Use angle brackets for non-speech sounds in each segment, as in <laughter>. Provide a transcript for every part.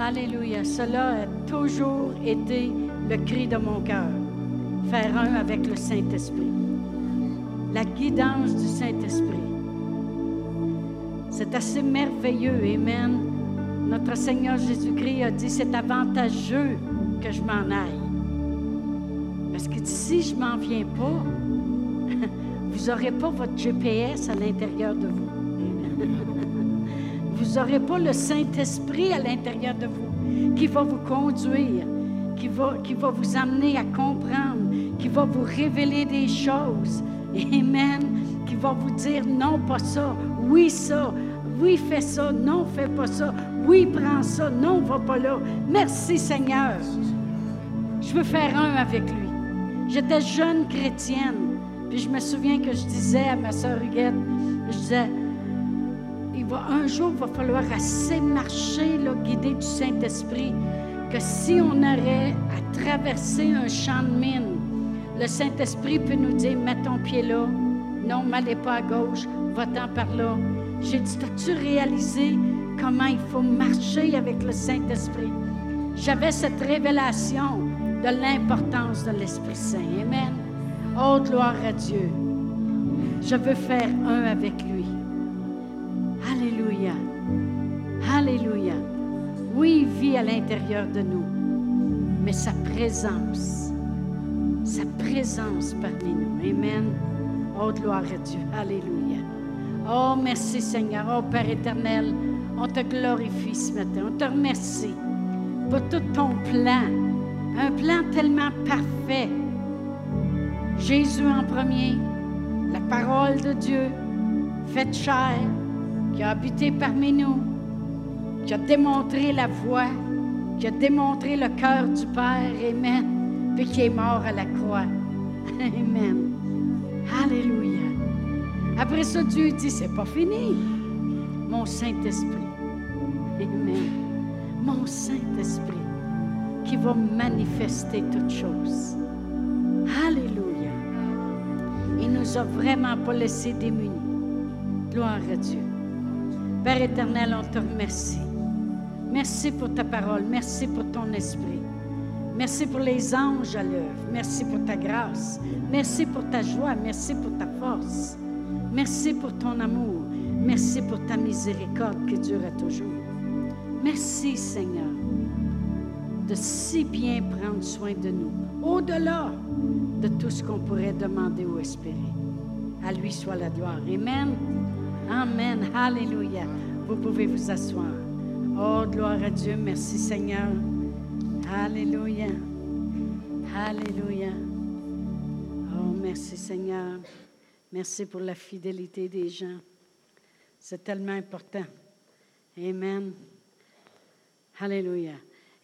Alléluia. Cela a toujours été le cri de mon cœur. Faire un avec le Saint-Esprit. La guidance du Saint-Esprit. C'est assez merveilleux. Amen. Notre Seigneur Jésus-Christ a dit, c'est avantageux que je m'en aille. Parce que si je m'en viens pas, <laughs> vous n'aurez pas votre GPS à l'intérieur de vous. Vous n'aurez pas le Saint-Esprit à l'intérieur de vous qui va vous conduire, qui va, qui va vous amener à comprendre, qui va vous révéler des choses. Amen. Qui va vous dire non, pas ça, oui, ça, oui, fais ça, non, fais pas ça, oui, prends ça, non, va pas là. Merci Seigneur. Je veux faire un avec lui. J'étais jeune chrétienne, puis je me souviens que je disais à ma soeur Huguette, je disais, un jour, il va falloir assez marcher, là, guidé du Saint-Esprit, que si on aurait à traverser un champ de mine, le Saint-Esprit peut nous dire, mets ton pied là, non, m'allez pas à gauche, va-t'en par là. J'ai dit, as-tu réalisé comment il faut marcher avec le Saint-Esprit? J'avais cette révélation de l'importance de l'Esprit Saint. Amen. Oh, gloire à Dieu. Je veux faire un avec lui. Alléluia. Oui, il vit à l'intérieur de nous, mais sa présence, sa présence parmi nous. Amen. Oh, gloire à Dieu. Alléluia. Oh, merci Seigneur. Oh, Père éternel, on te glorifie ce matin. On te remercie pour tout ton plan. Un plan tellement parfait. Jésus en premier, la parole de Dieu, faite chair, qui a habité parmi nous, qui a démontré la voie, qui a démontré le cœur du Père, Amen, puis qui est mort à la croix. <laughs> Amen. Alléluia. Après ça, Dieu dit, c'est pas fini. Mon Saint-Esprit. Amen. Mon Saint-Esprit qui va manifester toutes choses. Alléluia. Il nous a vraiment pas laissé démunis. Gloire à Dieu. Père éternel, on te remercie. Merci pour ta parole. Merci pour ton esprit. Merci pour les anges à l'œuvre. Merci pour ta grâce. Merci pour ta joie. Merci pour ta force. Merci pour ton amour. Merci pour ta miséricorde qui dure à toujours. Merci, Seigneur, de si bien prendre soin de nous, au-delà de tout ce qu'on pourrait demander ou espérer. À lui soit la gloire. Amen. Amen. Alléluia. Vous pouvez vous asseoir. Oh, gloire à Dieu. Merci Seigneur. Alléluia. Alléluia. Oh, merci Seigneur. Merci pour la fidélité des gens. C'est tellement important. Amen. Alléluia.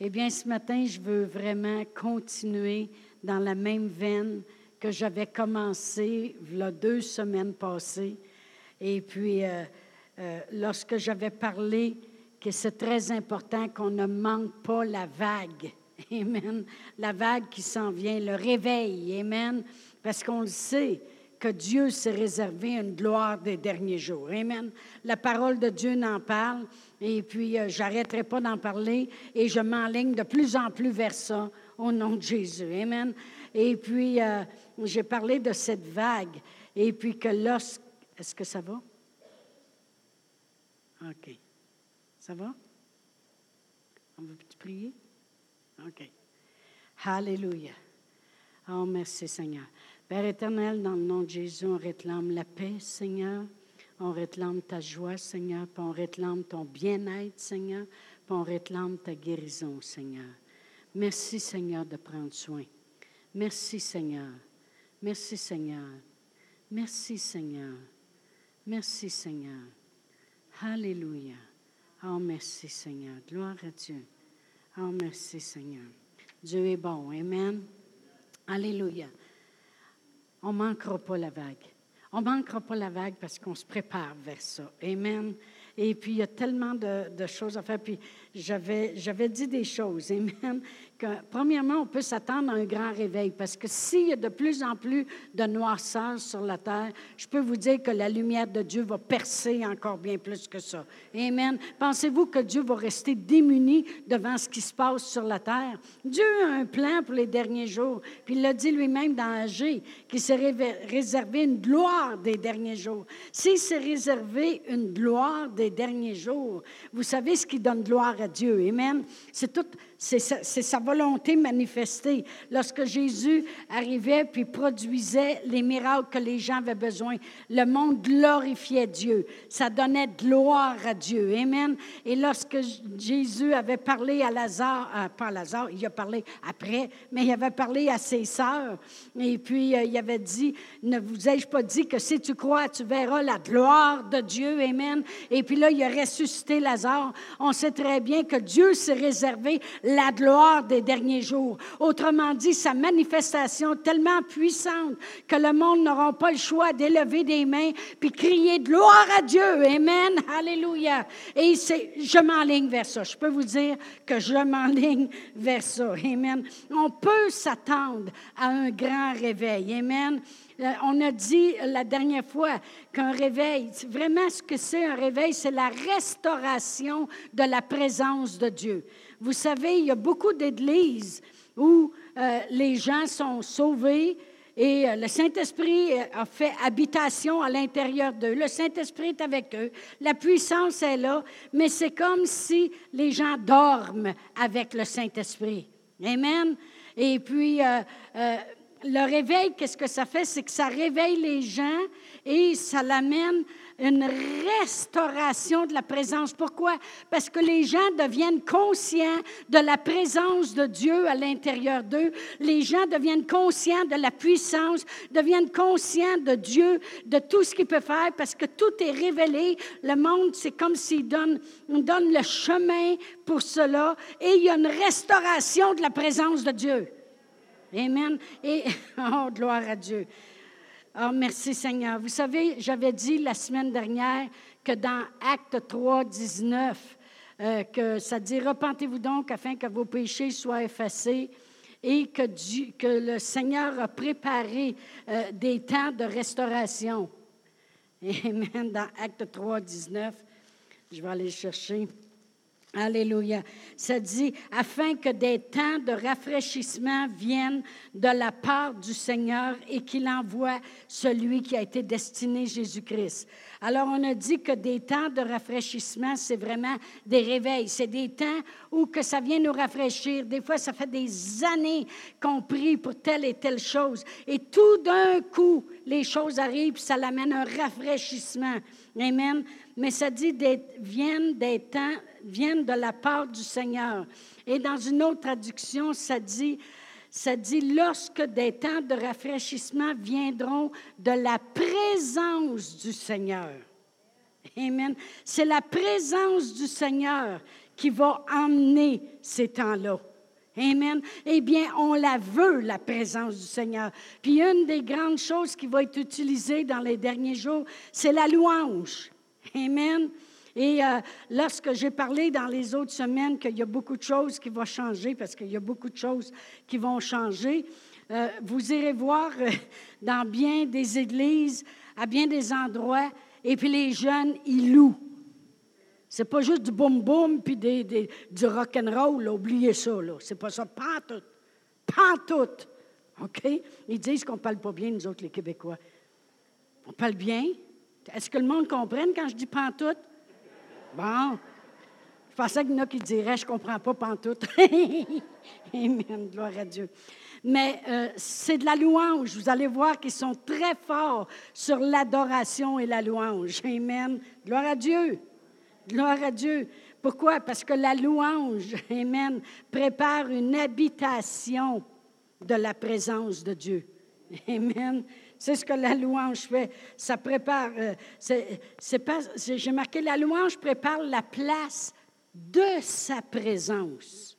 Eh bien, ce matin, je veux vraiment continuer dans la même veine que j'avais commencé a deux semaines passées. Et puis, euh, euh, lorsque j'avais parlé que c'est très important qu'on ne manque pas la vague. <laughs> Amen. La vague qui s'en vient, le réveil. Amen. Parce qu'on le sait que Dieu s'est réservé une gloire des derniers jours. Amen. La parole de Dieu n'en parle. Et puis, euh, j'arrêterai pas d'en parler et je m'enligne de plus en plus vers ça au nom de Jésus. Amen. Et puis, j'ai parlé de cette vague. Et puis que lorsque est-ce que ça va? OK. Ça va? On va prier? OK. Alléluia. Oh, merci Seigneur. Père éternel, dans le nom de Jésus, on réclame la paix, Seigneur. On réclame ta joie, Seigneur. On réclame ton bien-être, Seigneur. On réclame ta guérison, Seigneur. Merci, Seigneur, de prendre soin. Merci, Seigneur. Merci, Seigneur. Merci, Seigneur. Merci Seigneur. Alléluia. Oh, merci Seigneur. Gloire à Dieu. Oh, merci Seigneur. Dieu est bon. Amen. Alléluia. On ne manquera pas la vague. On ne manquera pas la vague parce qu'on se prépare vers ça. Amen. Et puis, il y a tellement de, choses à faire. Puis, j'avais, j'avais dit des choses. Amen premièrement, on peut s'attendre à un grand réveil parce que s'il y a de plus en plus de noirceur sur la terre, je peux vous dire que la lumière de Dieu va percer encore bien plus que ça. Amen. Pensez-vous que Dieu va rester démuni devant ce qui se passe sur la terre? Dieu a un plan pour les derniers jours. Puis il l'a dit lui-même dans Agé, qu'il s'est réservé une gloire des derniers jours. S'il s'est réservé une gloire des derniers jours, vous savez ce qui donne gloire à Dieu. Amen. C'est tout c'est sa, volonté manifestée. Lorsque Jésus arrivait puis produisait les miracles que les gens avaient besoin, le monde glorifiait Dieu. Ça donnait gloire à Dieu. Amen. Et lorsque Jésus avait parlé à Lazare, euh, pas Lazare, il a parlé après, mais il avait parlé à ses sœurs. Et puis, euh, il avait dit, ne vous ai-je pas dit que si tu crois, tu verras la gloire de Dieu? Amen. Et puis là, il a ressuscité Lazare. On sait très bien que Dieu s'est réservé la gloire des derniers jours. Autrement dit, sa manifestation tellement puissante que le monde n'aura pas le choix d'élever des mains puis crier gloire à Dieu. Amen. Alléluia. Et je m'enligne vers ça. Je peux vous dire que je m'enligne vers ça. Amen. On peut s'attendre à un grand réveil. Amen. Euh, on a dit la dernière fois qu'un réveil, vraiment ce que c'est un réveil, c'est la restauration de la présence de Dieu. Vous savez, il y a beaucoup d'églises où euh, les gens sont sauvés et euh, le Saint-Esprit euh, a fait habitation à l'intérieur d'eux. Le Saint-Esprit est avec eux. La puissance est là, mais c'est comme si les gens dorment avec le Saint-Esprit. Amen. Et puis, le réveil, qu'est-ce que ça fait? C'est que ça réveille les gens et ça l'amène une restauration de la présence. Pourquoi? Parce que les gens deviennent conscients de la présence de Dieu à l'intérieur d'eux. Les gens deviennent conscients de la puissance, deviennent conscients de Dieu, de tout ce qu'il peut faire, parce que tout est révélé. Le monde, c'est comme s'il donne, donne le chemin pour cela, et il y a une restauration de la présence de Dieu. Amen. Et, <laughs> oh, gloire à Dieu. Oh, merci Seigneur. Vous savez, j'avais dit la semaine dernière que dans Acte 3, 19, euh, que ça dit Repentez-vous donc afin que vos péchés soient effacés et que, que le Seigneur a préparé euh, des temps de restauration. <laughs> Amen. Dans Acte 3, 19, je vais aller chercher. Alléluia. Ça dit, afin que des temps de rafraîchissement viennent de la part du Seigneur et qu'il envoie celui qui a été destiné Jésus-Christ. Alors, on a dit que des temps de rafraîchissement, c'est vraiment des réveils. C'est des temps où que ça vient nous rafraîchir. Des fois, ça fait des années qu'on prie pour telle et telle chose. Et tout d'un coup, les choses arrivent, ça l'amène un rafraîchissement. Amen. Mais ça dit, viennent des temps viennent de la part du Seigneur. Et dans une autre traduction, ça dit, ça dit, lorsque des temps de rafraîchissement viendront de la présence du Seigneur. Amen. C'est la présence du Seigneur qui va emmener ces temps-là. Amen. Eh bien, on la veut, la présence du Seigneur. Puis une des grandes choses qui va être utilisée dans les derniers jours, c'est la louange. Amen. Et euh, lorsque j'ai parlé dans les autres semaines qu'il y a beaucoup de choses qui vont changer, parce qu'il y a beaucoup de choses qui vont changer, euh, vous irez voir euh, <laughs> dans bien des églises, à bien des endroits, et puis les jeunes, ils louent. C'est pas juste du boum boum puis des, du rock and roll, oubliez ça là. C'est pas ça, pas tout, pas tout. OK? Ils disent qu'on parle pas bien nous autres les Québécois. On parle bien? Est-ce que le monde comprenne quand je dis pantoute? Bon. Je pensais qu'il y en a qui diraient, je ne comprends pas pantoute. <laughs> Amen, gloire à Dieu. Mais euh, c'est de la louange. Vous allez voir qu'ils sont très forts sur l'adoration et la louange. Amen. Gloire à Dieu. Gloire à Dieu. Pourquoi? Parce que la louange, <laughs> Amen, prépare une habitation de la présence de Dieu. Amen. C'est ce que la louange fait. Ça prépare. Euh, c'est, pas, j'ai marqué la louange prépare la place de sa présence.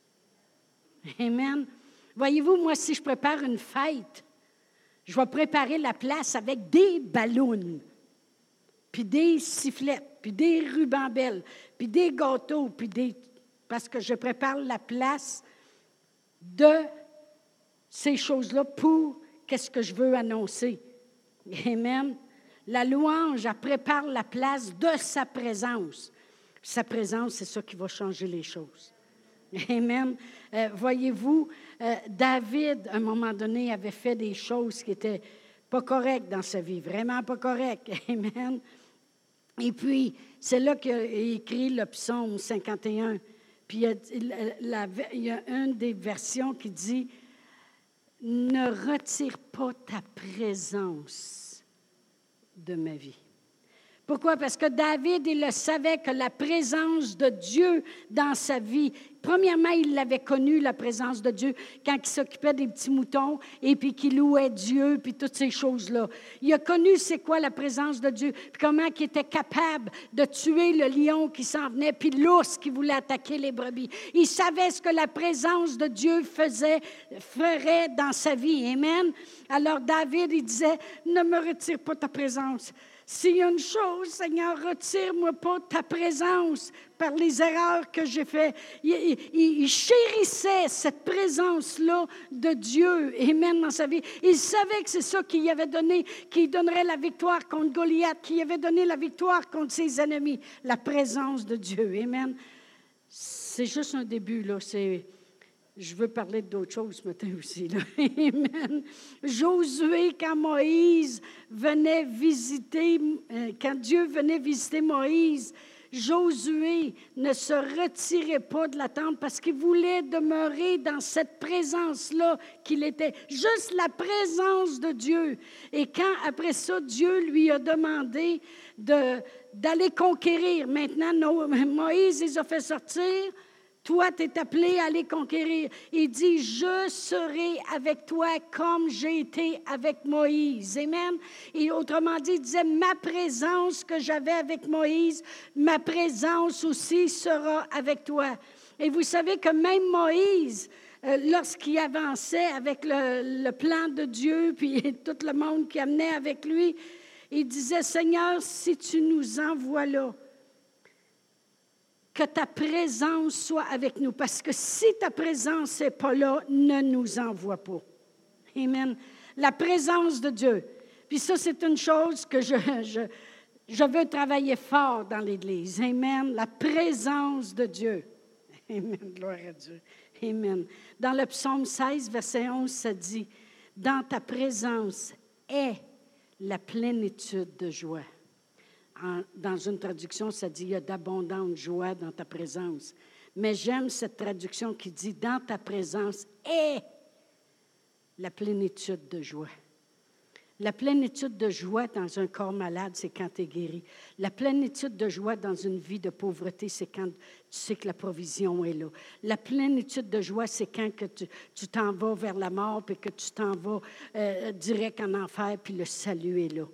Amen. Voyez-vous, moi, si je prépare une fête, je vais préparer la place avec des ballons. puis des sifflettes, puis des rubambelles, puis des gâteaux, puis des... Parce que je prépare la place de ces choses-là pour qu'est-ce que je veux annoncer. <laughs> Amen. La louange, elle prépare la place de sa présence. Sa présence, c'est ça qui va changer les choses. <laughs> Amen. Euh, voyez-vous, euh, David, à un moment donné, avait fait des choses qui étaient pas correctes dans sa vie, vraiment pas correctes. <laughs> Amen. Et puis, c'est là qu'il écrit le psaume 51. Puis, il y, a, une des versions qui dit Ne retire pas ta présence de ma vie. Pourquoi? Parce que David, il le savait que la présence de Dieu dans sa vie, premièrement, il l'avait connu, la présence de Dieu, quand il s'occupait des petits moutons et puis qu'il louait Dieu, puis toutes ces choses-là. Il a connu c'est quoi la présence de Dieu, puis comment il était capable de tuer le lion qui s'en venait, puis l'ours qui voulait attaquer les brebis. Il savait ce que la présence de Dieu faisait, ferait dans sa vie. Amen. Alors David, il disait, ne me retire pas ta présence. S'il y a une chose, Seigneur, retire-moi pas ta présence par les erreurs que j'ai faites. Il, chérissait cette présence-là de Dieu, même dans sa vie. Il savait que c'est ça qui avait donné, qui donnerait la victoire contre Goliath, qui avait donné la victoire contre ses ennemis, la présence de Dieu. Amen. C'est juste un début, là. C'est je veux parler d'autres choses ce matin aussi. <laughs> Amen. Josué, quand Moïse venait visiter, euh, quand Dieu venait visiter Moïse, Josué ne se retirait pas de la tente parce qu'il voulait demeurer dans cette présence-là qu'il était, juste la présence de Dieu. Et quand après ça, Dieu lui a demandé d'aller conquérir, maintenant Moïse les a fait sortir, toi, tu es appelé à les conquérir. Il dit, je serai avec toi comme j'ai été avec Moïse. Amen. Et autrement dit, il disait, ma présence que j'avais avec Moïse, ma présence aussi sera avec toi. Et vous savez que même Moïse, euh, lorsqu'il avançait avec le, le, plan de Dieu, <laughs> puis tout le monde qui amenait avec lui, il disait, Seigneur, si tu nous envoies là, que ta présence soit avec nous. Parce que si ta présence n'est pas là, ne nous envoie pas. Amen. La présence de Dieu. Puis ça, c'est une chose que je, je, je veux travailler fort dans l'Église. Amen. La présence de Dieu. Amen. Gloire à Dieu. Amen. Dans le psaume 16, verset 11, ça dit, Dans ta présence est la plénitude de joie dans une traduction, ça dit il y a d'abondante joie dans ta présence. Mais j'aime cette traduction qui dit dans ta présence est la plénitude de joie. La plénitude de joie dans un corps malade, c'est quand tu es guéri. La plénitude de joie dans une vie de pauvreté, c'est quand tu sais que la provision est là. La plénitude de joie, c'est quand que tu t'en vas vers la mort, puis que tu t'en vas euh, direct en enfer, puis le salut est là.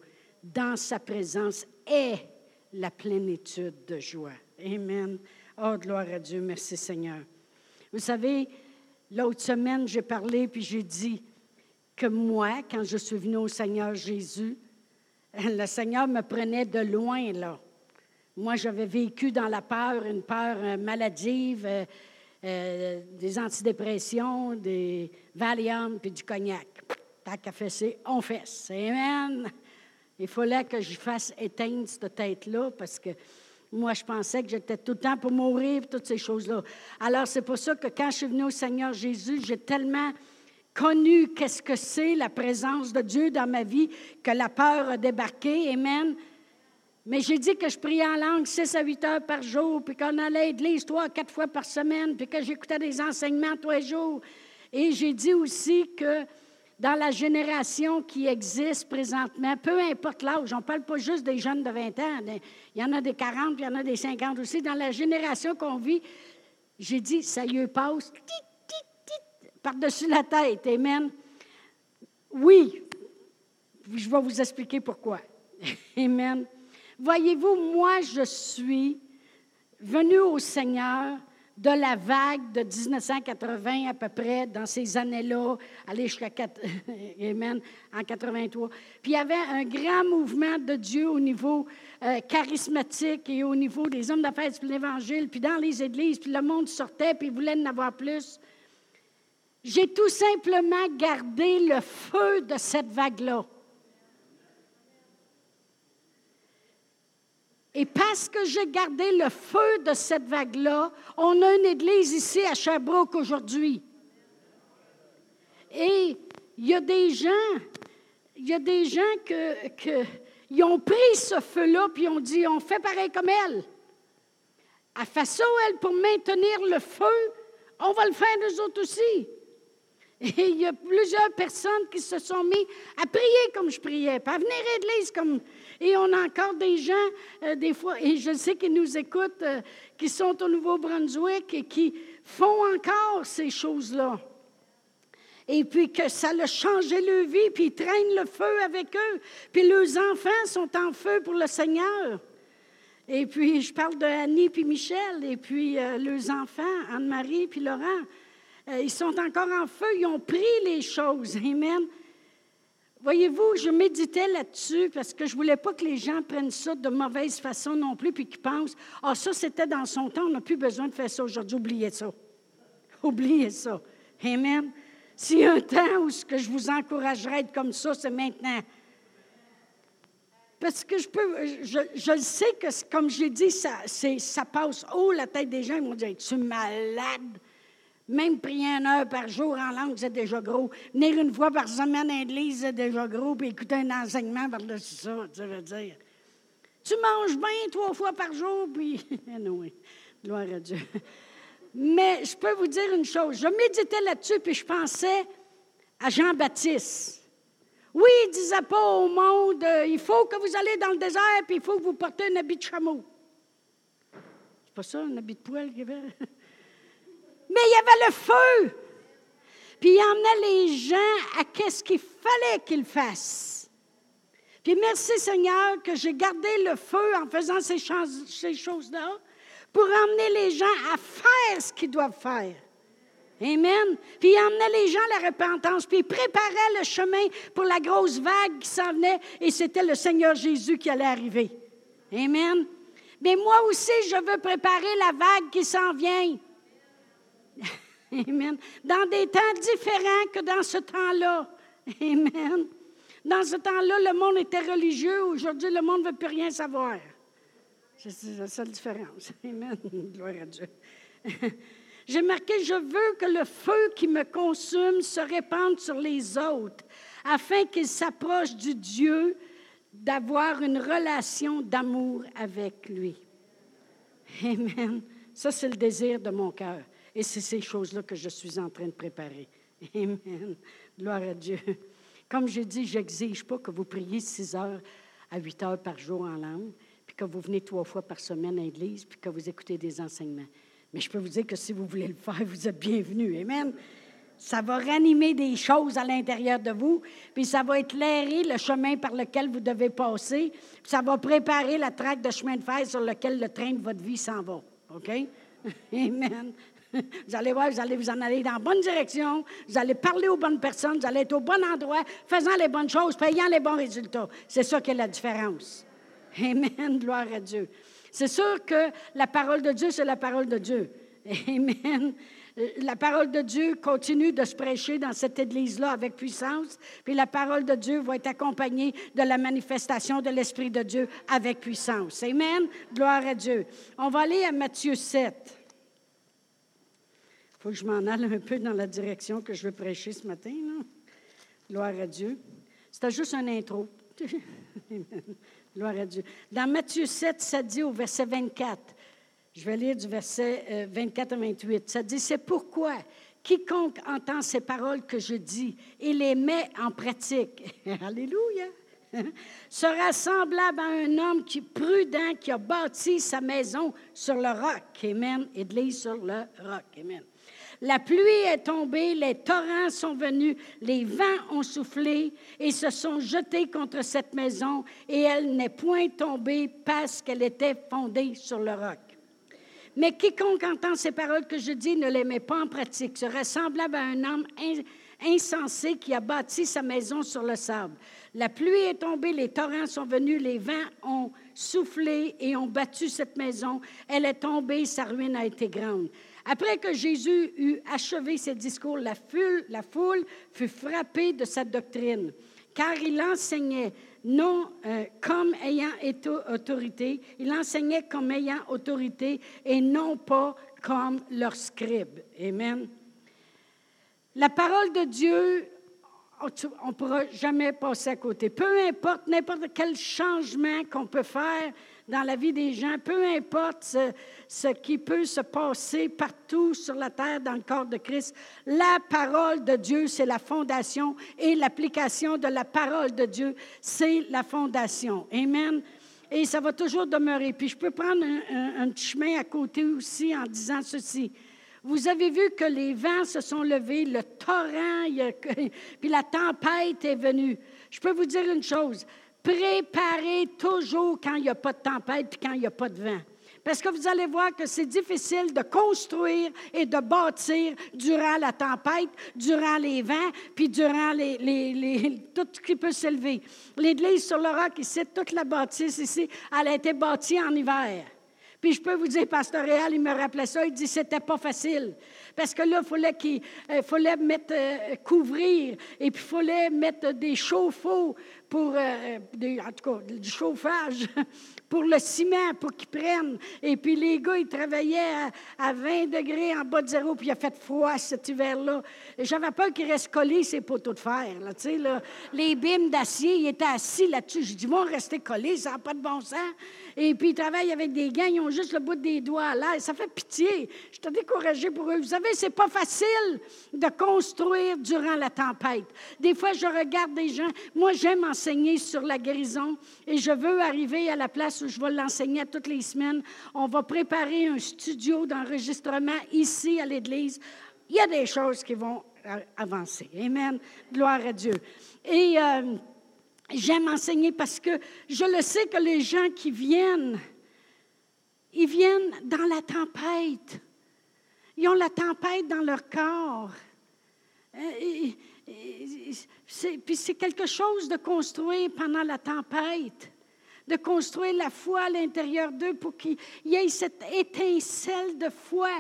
Dans sa présence est la plénitude de joie. Amen. Oh, gloire à Dieu. Merci Seigneur. Vous savez, l'autre semaine, j'ai parlé puis j'ai dit que moi, quand je suis venue au Seigneur Jésus, <laughs> le Seigneur me prenait de loin, là. Moi, j'avais vécu dans la peur, une peur euh, maladive, euh, euh, des antidépressions, des Valium puis du cognac. T'as qu'à fesser, on fesse. Amen. Il fallait que je fasse éteindre cette tête-là parce que moi, je pensais que j'étais tout le temps pour mourir, toutes ces choses-là. Alors, c'est pour ça que quand je suis venue au Seigneur Jésus, j'ai tellement connu qu'est-ce que c'est la présence de Dieu dans ma vie que la peur a débarqué. Amen. Mais j'ai dit que je priais en langue 6 à 8 heures par jour, puis qu'on allait à l'église trois, quatre fois par semaine, puis que j'écoutais des enseignements tous les jours. Et j'ai dit aussi que dans la génération qui existe présentement, peu importe l'âge, on ne parle pas juste des jeunes de 20 ans, il y en a des 40, puis il y en a des 50 aussi. Dans la génération qu'on vit, j'ai dit, ça y passe par-dessus la tête. Amen. Oui, je vais vous expliquer pourquoi. <laughs> Amen. Voyez-vous, moi, je suis venu au Seigneur de la vague de 1980 à peu près, dans ces années-là, aller jusqu'à <laughs> Amen, en 83. Puis il y avait un grand mouvement de Dieu au niveau euh, charismatique et au niveau des hommes d'affaires de l'Évangile, puis dans les églises, puis le monde sortait, puis voulait en avoir plus. J'ai tout simplement gardé le feu de cette vague-là. Et parce que j'ai gardé le feu de cette vague-là, on a une église ici à Sherbrooke aujourd'hui. Et il y a des gens, il y a des gens ils ont pris ce feu-là puis ont dit, on fait pareil comme elle. À façon, elle, pour maintenir le feu, on va le faire nous autres aussi. Et il y a plusieurs personnes qui se sont mis à prier comme je priais, pas à venir à l'église comme. Et on a encore des gens, euh, des fois, et je sais qu'ils nous écoutent, euh, qui sont au Nouveau-Brunswick et qui font encore ces choses-là. Et puis que ça a changé leur vie, puis ils traînent le feu avec eux. Puis leurs enfants sont en feu pour le Seigneur. Et puis, je parle de Annie puis Michel, et puis euh, leurs enfants, Anne-Marie puis Laurent. Ils sont encore en feu, ils ont pris les choses. Amen. Voyez-vous, je méditais là-dessus parce que je ne voulais pas que les gens prennent ça de mauvaise façon non plus, puis qu'ils pensent Ah, ça, c'était dans son temps, on n'a plus besoin de faire ça aujourd'hui. Oubliez ça. <laughs> Oubliez ça. Amen. S'il y a un temps où ce que je vous encouragerais à être comme ça, c'est maintenant. Parce que je peux, je, je sais que, comme j'ai dit, ça, ça passe haut la tête des gens. Ils vont dire Es-tu malade? Même prier une heure par jour en langue, c'est déjà gros. Venir une fois par semaine à l'église, c'est déjà gros. Puis écouter un enseignement par-dessus ça, ça veut dire. Tu manges bien trois fois par jour, puis. <laughs> oui, gloire à Dieu. Mais je peux vous dire une chose. Je méditais là-dessus, puis je pensais à Jean-Baptiste. Oui, il ne disait pas au monde euh, il faut que vous allez dans le désert, puis il faut que vous portez un habit de chameau. C'est pas ça, un habit de poêle qu'il? <laughs> Mais il y avait le feu. Puis il emmenait les gens à qu'est-ce qu'il fallait qu'ils fassent. Puis merci Seigneur que j'ai gardé le feu en faisant ces, choses-là pour emmener les gens à faire ce qu'ils doivent faire. Amen. Puis il emmenait les gens à la repentance, puis il préparait le chemin pour la grosse vague qui s'en venait, et c'était le Seigneur Jésus qui allait arriver. Amen. Mais moi aussi, je veux préparer la vague qui s'en vient. Amen. Dans des temps différents que dans ce temps-là. Amen. Dans ce temps-là, le monde était religieux. Aujourd'hui, le monde ne veut plus rien savoir. C'est la seule différence. Amen. <laughs> Gloire à Dieu. <laughs> J'ai marqué, je veux que le feu qui me consume se répande sur les autres, afin qu'ils s'approchent du Dieu, d'avoir une relation d'amour avec lui. Amen. Ça, c'est le désir de mon cœur. Et c'est ces choses-là que je suis en train de préparer. <laughs> Amen. Gloire à Dieu. Comme je dis, je n'exige pas que vous priez six heures à huit heures par jour en langue, puis que vous venez trois fois par semaine à l'église, puis que vous écoutez des enseignements. Mais je peux vous dire que si vous voulez le faire, <laughs> vous êtes bienvenus. Amen. Ça va ranimer des choses à l'intérieur de vous, puis ça va éclairer le chemin par lequel vous devez passer, puis ça va préparer la traque de chemin de fer sur lequel le train de votre vie s'en va. OK? <laughs> Amen. <laughs> Vous allez voir, vous allez vous en aller dans la bonne direction, vous allez parler aux bonnes personnes, vous allez être au bon endroit, faisant les bonnes choses, payant les bons résultats. C'est ça qui est la différence. Amen, gloire à Dieu. C'est sûr que la parole de Dieu, c'est la parole de Dieu. Amen. La parole de Dieu continue de se prêcher dans cette église-là avec puissance, puis la parole de Dieu va être accompagnée de la manifestation de l'Esprit de Dieu avec puissance. Amen. Gloire à Dieu. On va aller à Matthieu 7. Faut que je m'en aille un peu dans la direction que je veux prêcher ce matin. Gloire à Dieu. C'était juste un intro. <laughs> Gloire à Dieu. Dans Matthieu 7, ça dit au verset 24, je vais lire du verset 24 euh, à 28, ça dit, c'est pourquoi quiconque entend ces paroles que je dis et les met en pratique, <laughs> Alléluia, <laughs> sera semblable à un homme qui prudent qui a bâti sa maison sur le roc. Amen. Église sur le roc. Amen. La pluie est tombée, les torrents sont venus, les vents ont soufflé et se sont jetés contre cette maison, et elle n'est point tombée parce qu'elle était fondée sur le roc. Mais quiconque entend ces paroles que je dis ne les met pas en pratique serait semblable à un homme insensé qui a bâti sa maison sur le sable. La pluie est tombée, les torrents sont venus, les vents ont soufflé et ont battu cette maison. Elle est tombée, sa ruine a été grande. Après que Jésus eut achevé ses discours, la foule, la foule fut frappée de sa doctrine, car il enseignait non euh, comme ayant autorité, il enseignait comme ayant autorité et non pas comme leur scribe. Amen. La parole de Dieu, on ne pourra jamais passer à côté. Peu importe n'importe quel changement qu'on peut faire dans la vie des gens, peu importe ce, qui peut se passer partout sur la terre dans le corps de Christ, la parole de Dieu, c'est la fondation et l'application de la parole de Dieu, c'est la fondation. Amen. Et ça va toujours demeurer. Puis je peux prendre un, chemin à côté aussi en disant ceci. Vous avez vu que les vents se sont levés, le torrent, <laughs> puis la tempête est venue. Je peux vous dire une chose, préparez toujours quand il n'y a pas de tempête, puis quand il n'y a pas de vent. Parce que vous allez voir que c'est difficile de construire et de bâtir durant la tempête, durant les vents, puis durant les, tout ce qui peut s'élever. L'église sur le roc, ici, toute la bâtisse ici, elle a été bâtie en hiver. Puis je peux vous dire, Pasteur Réal, il me rappelait ça, il dit c'était pas facile. Parce que là, il fallait, euh, fallait mettre, euh, couvrir, et puis il fallait mettre des chauffe-eau pour, euh, en tout cas, du chauffage <laughs> pour le ciment, pour qu'ils prennent. Et puis les gars, ils travaillaient à, 20 degrés en bas de zéro, puis il a fait froid cet hiver-là. J'avais peur qu'ils restent collés, ces poteaux de fer. Là, là. Les bimes d'acier, ils étaient assis là-dessus. Je dis, ils vont rester collés, ça n'a pas de bon sens. Et puis ils travaillent avec des gants, ils ont juste le bout des doigts à l'air. Ça fait pitié. Je te découragé pour eux. Vous savez, c'est pas facile de construire durant la tempête. Des fois, je regarde des gens. Moi, j'aime enseigner sur la guérison et je veux arriver à la place je vais l'enseigner toutes les semaines. On va préparer un studio d'enregistrement ici à l'Église. Il y a des choses qui vont avancer. Amen. Gloire à Dieu. Et euh, j'aime enseigner parce que je le sais que les gens qui viennent, ils viennent dans la tempête. Ils ont la tempête dans leur corps. Euh, puis c'est quelque chose de construire pendant la tempête de construire la foi à l'intérieur d'eux pour qu'il y ait cette étincelle de foi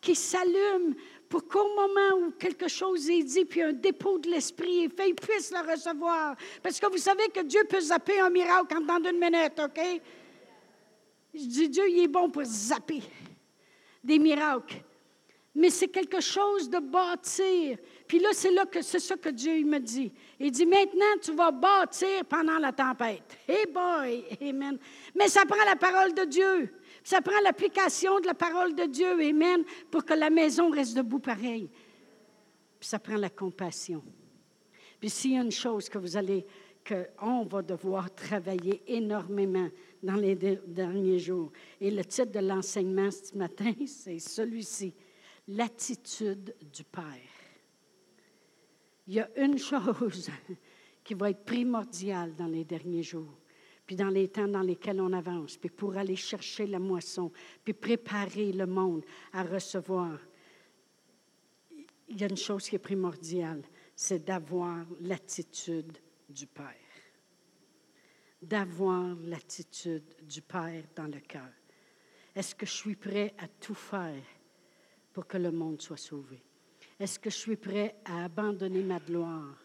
qui s'allume pour qu'au moment où quelque chose est dit, puis un dépôt de l'esprit est fait, ils puissent le recevoir. Parce que vous savez que Dieu peut zapper un miracle en dans une minute, OK? Je dis, Dieu, il est bon pour zapper des miracles. Mais c'est quelque chose de bâtir. Puis là, c'est là que c'est ça que Dieu me dit. Il dit maintenant, tu vas bâtir pendant la tempête. Hey boy, amen. Mais ça prend la parole de Dieu. Ça prend l'application de la parole de Dieu, amen, pour que la maison reste debout pareil. Puis ça prend la compassion. Puis s'il y a une chose que vous allez, qu'on va devoir travailler énormément dans les derniers jours, et le titre de l'enseignement ce matin, <laughs> c'est celui-ci, l'attitude du Père il y a une chose <laughs> qui va être primordiale dans les derniers jours, puis dans les temps dans lesquels on avance, puis pour aller chercher la moisson, puis préparer le monde à recevoir. Il y a une chose qui est primordiale, c'est d'avoir l'attitude du Père. D'avoir l'attitude du Père dans le cœur. Est-ce que je suis prêt à tout faire pour que le monde soit sauvé? Est-ce que je suis prêt à abandonner ma gloire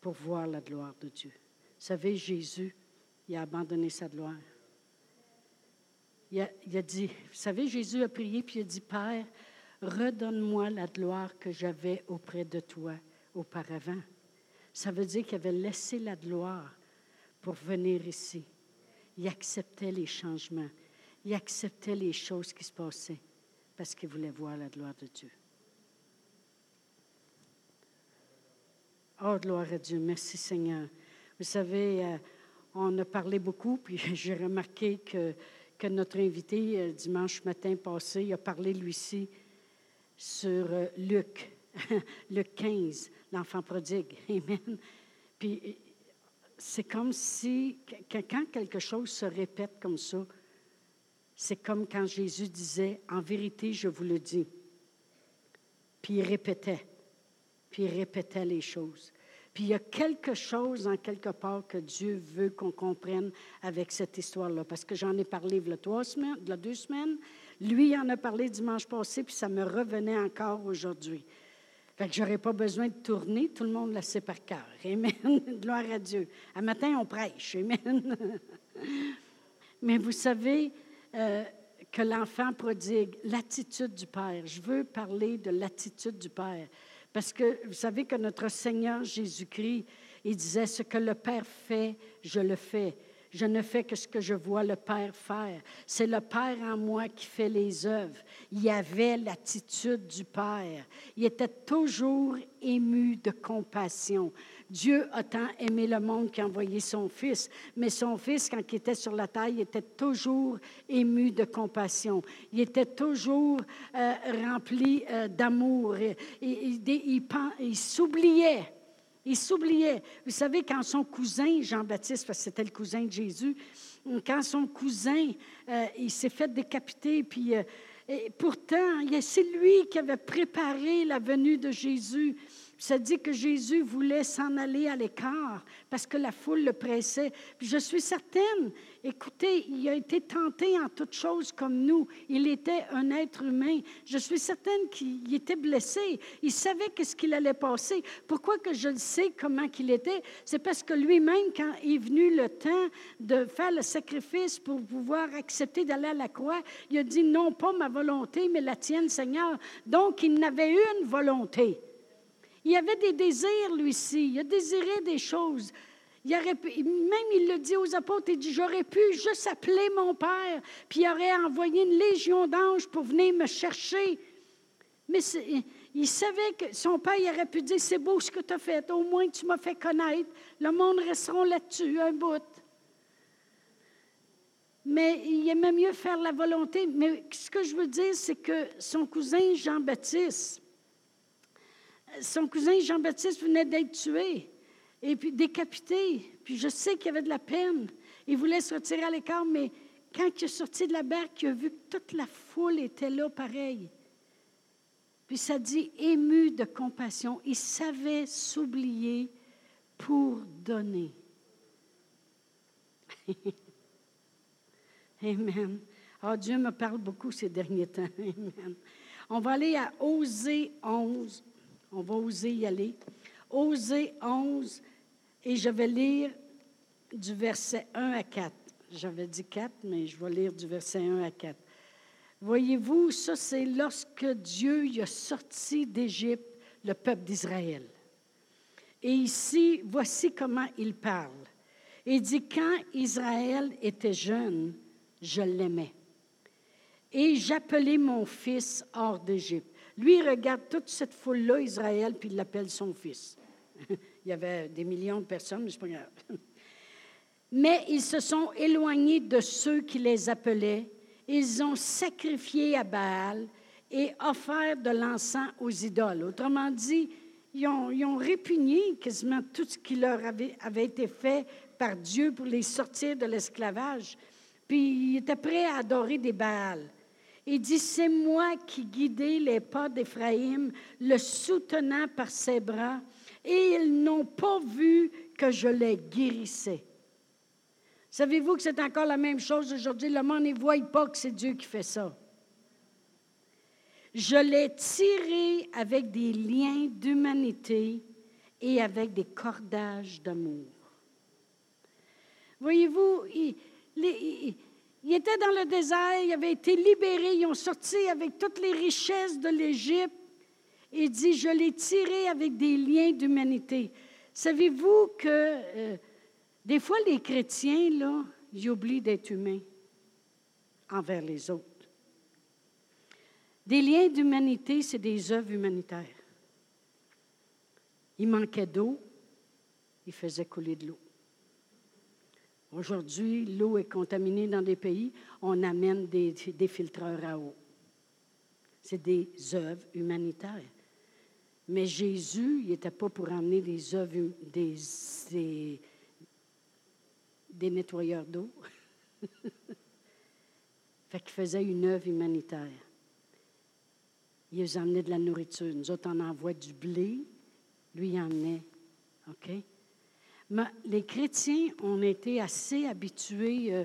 pour voir la gloire de Dieu? Vous savez, Jésus, il a abandonné sa gloire. Il a, dit, vous savez, Jésus a prié puis il a dit, Père, redonne-moi la gloire que j'avais auprès de toi auparavant. Ça veut dire qu'il avait laissé la gloire pour venir ici. Il acceptait les changements. Il acceptait les choses qui se passaient parce qu'il voulait voir la gloire de Dieu. Oh, gloire à Dieu. Merci Seigneur. Vous savez, euh, on a parlé beaucoup, puis <laughs> j'ai remarqué que, notre invité, euh, dimanche matin passé, il a parlé, lui-ci, sur euh, Luc, <laughs> Luc 15, l'enfant prodigue. <laughs> Amen. Puis c'est comme si, quand quelque chose se répète comme ça, c'est comme quand Jésus disait, en vérité, je vous le dis. Puis il répétait, puis il répétait les choses. Il y a quelque chose en quelque part que Dieu veut qu'on comprenne avec cette histoire-là. Parce que j'en ai parlé il y a trois deux semaines. Lui en a parlé dimanche passé, puis ça me revenait encore aujourd'hui. Fait que j'aurais pas besoin de tourner, tout le monde le sait par cœur. Amen. <laughs> Gloire à Dieu. Un matin, on prêche. Amen. <laughs> Mais vous savez euh, que l'enfant prodigue, l'attitude du Père. Je veux parler de l'attitude du Père. Parce que vous savez que notre Seigneur Jésus-Christ, il disait, ce que le Père fait, je le fais. Je ne fais que ce que je vois le Père faire. C'est le Père en moi qui fait les œuvres. Il avait l'attitude du Père. Il était toujours ému de compassion. Dieu a tant aimé le monde qu'il a envoyé son Fils. Mais son Fils, quand il était sur la terre, il était toujours ému de compassion. Il était toujours euh, rempli euh, d'amour. Il, il s'oubliait il s'oubliait. Vous savez, quand son cousin, Jean-Baptiste, parce que c'était le cousin de Jésus, quand son cousin, euh, il s'est fait décapiter, puis euh, pourtant, c'est lui qui avait préparé la venue de Jésus. Ça dit que Jésus voulait s'en aller à l'écart parce que la foule le pressait. Je suis certaine, écoutez, il a été tenté en toutes choses comme nous. Il était un être humain. Je suis certaine qu'il était blessé. Il savait qu'est-ce qu'il allait passer. Pourquoi que je le sais comment qu'il était? C'est parce que lui-même, quand est venu le temps de faire le sacrifice pour pouvoir accepter d'aller à la croix, il a dit non pas ma volonté, mais la tienne, Seigneur. Donc, il n'avait une volonté. Il avait des désirs, lui-ci. Il a désiré des choses. Il aurait même il le dit aux apôtres, il dit, j'aurais pu juste appeler mon Père, puis il aurait envoyé une légion d'anges pour venir me chercher. Mais il savait que son père il aurait pu dire, c'est beau ce que tu as fait, au moins tu m'as fait connaître, le monde restera là-dessus un bout. Mais il aimait mieux faire la volonté. Mais ce que je veux dire, c'est que son cousin Jean-Baptiste, son cousin Jean-Baptiste venait d'être tué et puis décapité. Puis je sais qu'il y avait de la peine. Il voulait se retirer à l'écart, mais quand il est sorti de la barque, il a vu que toute la foule était là pareil. Puis ça dit ému de compassion. Il savait s'oublier pour donner. <laughs> Amen. Oh, Dieu me parle beaucoup ces derniers temps. <laughs> Amen. On va aller à Osée 11. On va oser y aller. Osée 11, et je vais lire du verset 1 à 4. J'avais dit 4, mais je vais lire du verset 1 à 4. Voyez-vous, ça c'est lorsque Dieu a sorti d'Égypte le peuple d'Israël. Et ici, voici comment il parle. Il dit, quand Israël était jeune, je l'aimais. Et j'appelais mon fils hors d'Égypte. Lui, regarde toute cette foule-là, Israël, puis il l'appelle son fils. <laughs> il y avait des millions de personnes, mais c'est pas. <laughs> Mais ils se sont éloignés de ceux qui les appelaient. Ils ont sacrifié à Baal et offert de l'encens aux idoles. Autrement dit, ils ont, ils ont, répugné quasiment tout ce qui leur avait, avait, été fait par Dieu pour les sortir de l'esclavage. Puis ils étaient prêts à adorer des Baals. Il dit, c'est moi qui guidais les pas d'Éphraïm, le soutenant par ses bras, et ils n'ont pas vu que je les guérissais. Savez-vous que c'est encore la même chose aujourd'hui? Le monde ne voit pas que c'est Dieu qui fait ça. Je l'ai tiré avec des liens d'humanité et avec des cordages d'amour. Voyez-vous, il, il était dans le désert, il avait été libéré, ils ont sorti avec toutes les richesses de l'Égypte. Il dit, je l'ai tiré avec des liens d'humanité. Savez-vous que euh, des fois les chrétiens, là, ils oublient d'être humains envers les autres. Des liens d'humanité, c'est des œuvres humanitaires. Il manquait d'eau, il faisait couler de l'eau. Aujourd'hui, l'eau est contaminée dans des pays, on amène des, filtreurs à eau. C'est des œuvres humanitaires. Mais Jésus, il n'était pas pour amener des œuvres, des, des nettoyeurs d'eau. <laughs> Fait qu'il faisait une œuvre humanitaire. Il les emmenait de la nourriture. Nous autres, on envoie du blé. Lui, il emmenait. OK? Les chrétiens ont été assez habitués. Euh,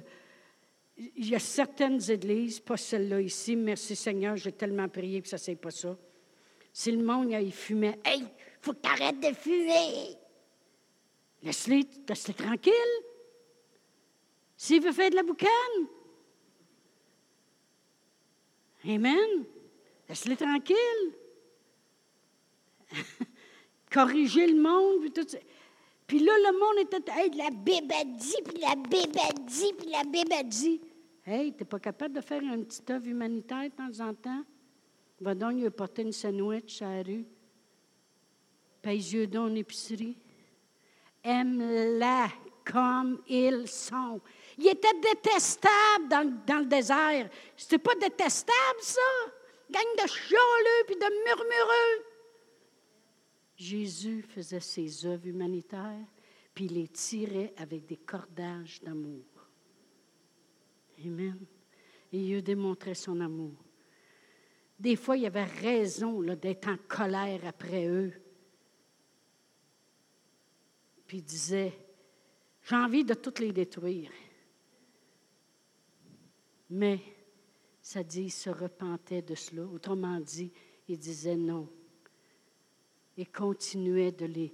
il y a certaines églises, pas celle-là ici, merci Seigneur, j'ai tellement prié que ça ne pas ça. Si le monde, il fumait, Hey, faut que tu arrêtes de fumer! Laisse-les laisse tranquille. S'il veut faire de la boucane. Amen. Laisse-les tranquille. <laughs> Corriger le monde, puis tout ça. Puis là, le monde était, hey, la Bible dit, puis la Bible dit, puis la Bible dit. Hey, t'es pas capable de faire une petite œuvre humanitaire de temps en temps? Va donc lui apporter une sandwich à la rue. Paye yeux dans épicerie. Aime-la comme ils sont. Il était détestable dans, dans le désert. C'était pas détestable, ça? Gang de chialeux puis de murmureux. Jésus faisait ses œuvres humanitaires, puis les tirait avec des cordages d'amour. Amen. Et il démontrait son amour. Des fois, il avait raison d'être en colère après eux. Puis il disait, j'ai envie de toutes les détruire. Mais ça se repentait de cela. Autrement dit, il disait non et continuait de, les,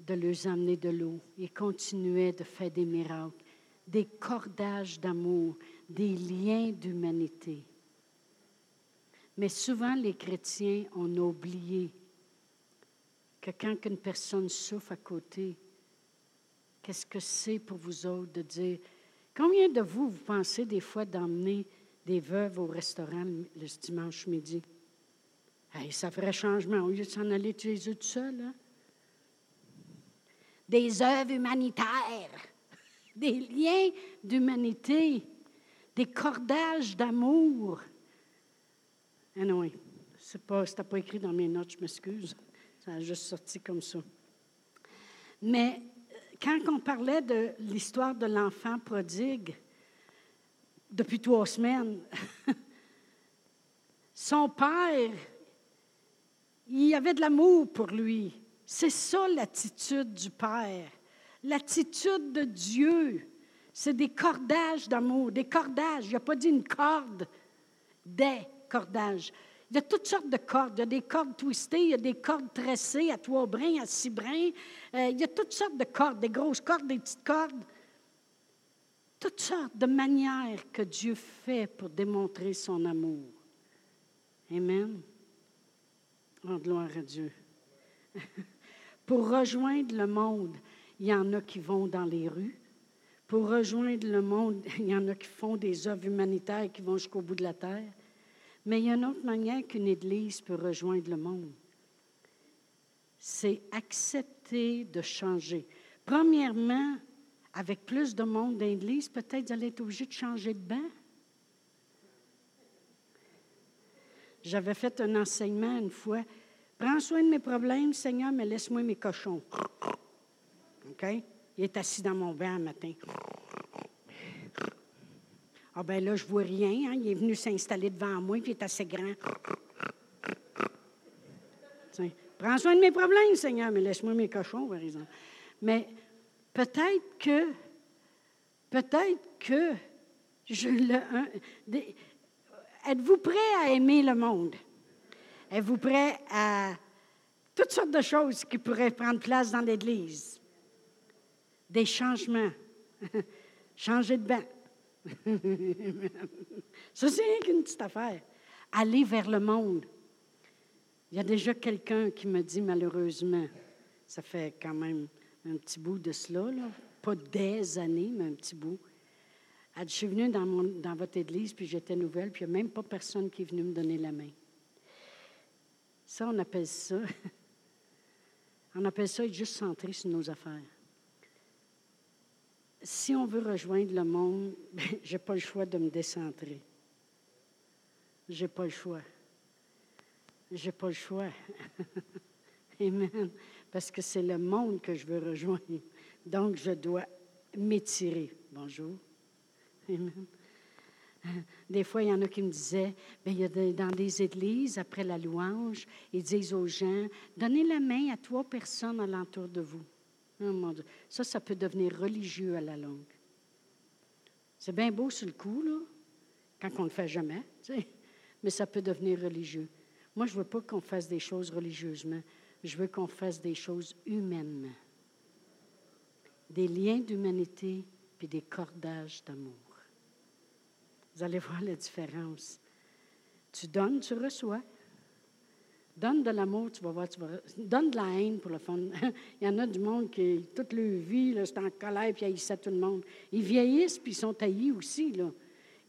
de amener de l'eau. Il continuait de faire des miracles, des cordages d'amour, des liens d'humanité. Mais souvent, les chrétiens, ont oublié que quand une personne souffre à côté, qu'est-ce que c'est pour vous autres de dire, combien de vous, vous pensez des fois d'emmener des veuves au restaurant le dimanche midi? Ça ferait changement au lieu de s'en aller eux tout seuls. Hein? Des œuvres humanitaires, <laughs> des liens d'humanité, des cordages d'amour. Ah non, c'est pas, pas écrit dans mes notes, je m'excuse. Ça a juste sorti comme ça. Mais euh, quand on parlait de l'histoire de l'enfant prodigue, depuis trois semaines, <laughs> son père il y avait de l'amour pour lui. C'est ça l'attitude du Père. L'attitude de Dieu, c'est des cordages d'amour, des cordages. Il n'a pas dit une corde, des cordages. Il y a toutes sortes de cordes. Il y a des cordes twistées, il y a des cordes tressées à trois brins, à six brins. Euh, il y a toutes sortes de cordes, des grosses cordes, des petites cordes. Toutes sortes de manières que Dieu fait pour démontrer son amour. Amen. Oh, gloire à Dieu. <laughs> Pour rejoindre le monde, il y en a qui vont dans les rues. Pour rejoindre le monde, <laughs> il y en a qui font des œuvres humanitaires qui vont jusqu'au bout de la terre. Mais il y a une autre manière qu'une Église peut rejoindre le monde. C'est accepter de changer. Premièrement, avec plus de monde dans l'Église, peut-être vous allez être obligé de changer de bain. J'avais fait un enseignement une fois. Prends soin de mes problèmes, Seigneur, mais laisse-moi mes cochons. OK? Il est assis dans mon bain un matin. Ah ben là, je vois rien. Hein? Il est venu s'installer devant moi, il est assez grand. Prends soin de mes problèmes, Seigneur, mais laisse-moi mes cochons, par exemple. Mais peut-être que, peut-être que je le, êtes-vous prêt à aimer le monde? Êtes-vous prêt à toutes sortes de choses qui pourraient prendre place dans l'Église? Des changements. <laughs> Changer de bain. <laughs> Ça, c'est une petite affaire. Aller vers le monde. Il y a déjà quelqu'un qui me dit malheureusement, ça fait quand même un petit bout de cela, pas des années, mais un petit bout. Je suis venue dans, dans votre église, puis j'étais nouvelle, puis il n'y a même pas personne qui est venu me donner la main. Ça, on appelle ça, <laughs> on appelle ça être juste centré sur nos affaires. Si on veut rejoindre le monde, <laughs> je n'ai pas le choix de me décentrer. Je n'ai pas le choix. Je n'ai pas le choix. <laughs> Amen. Parce que c'est le monde que je veux rejoindre. Donc, je dois m'étirer. Bonjour. Des fois, il y en a qui me disaient, bien, il y a dans des églises, après la louange, ils disent aux gens, donnez la main à trois personnes alentour de vous. Oh, ça, ça peut devenir religieux à la longue. C'est bien beau sur le coup, là, quand on ne le fait jamais, mais ça peut devenir religieux. Moi, je ne veux pas qu'on fasse des choses religieusement. Je veux qu'on fasse des choses humainement. Des liens d'humanité puis des cordages d'amour. Vous allez voir la différence. Tu donnes, tu reçois. Donne de l'amour, tu vas voir, tu vas... Donne de la haine pour le fond. <laughs> Il y en a du monde qui, toute leur vie, c'est en colère puis haïssent tout le monde. Ils vieillissent puis ils sont taillis aussi. Là.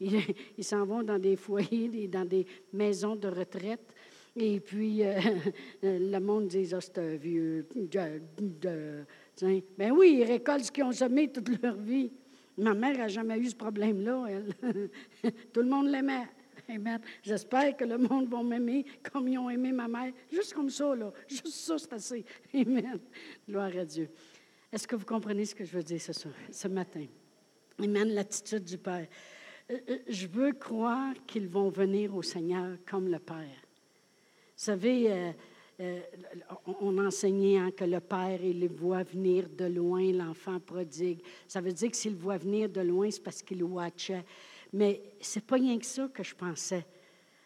<laughs> Ils s'en vont dans des foyers, dans des maisons de retraite. Et puis, <laughs> euh, le monde dit, ah, c'est un vieux. De, ben oui, ils récoltent ce qu'ils ont semé toute leur vie. Ma mère n'a jamais eu ce problème-là, elle. <laughs> Tout le monde l'aimait. Amen. J'espère que le monde va m'aimer comme ils ont aimé ma mère. Juste comme ça, là. Juste ça, c'est assez. Amen. Gloire à Dieu. Est-ce que vous comprenez ce que je veux dire ce, soir, ce matin? Amen. L'attitude du Père. Euh, euh, je veux croire qu'ils vont venir au Seigneur comme le Père. Vous savez, euh, on enseignait hein, que le Père, il voit venir de loin l'enfant prodigue. Ça veut dire que s'il voit venir de loin, c'est parce qu'il watchait. Mais c'est pas rien que ça que je pensais.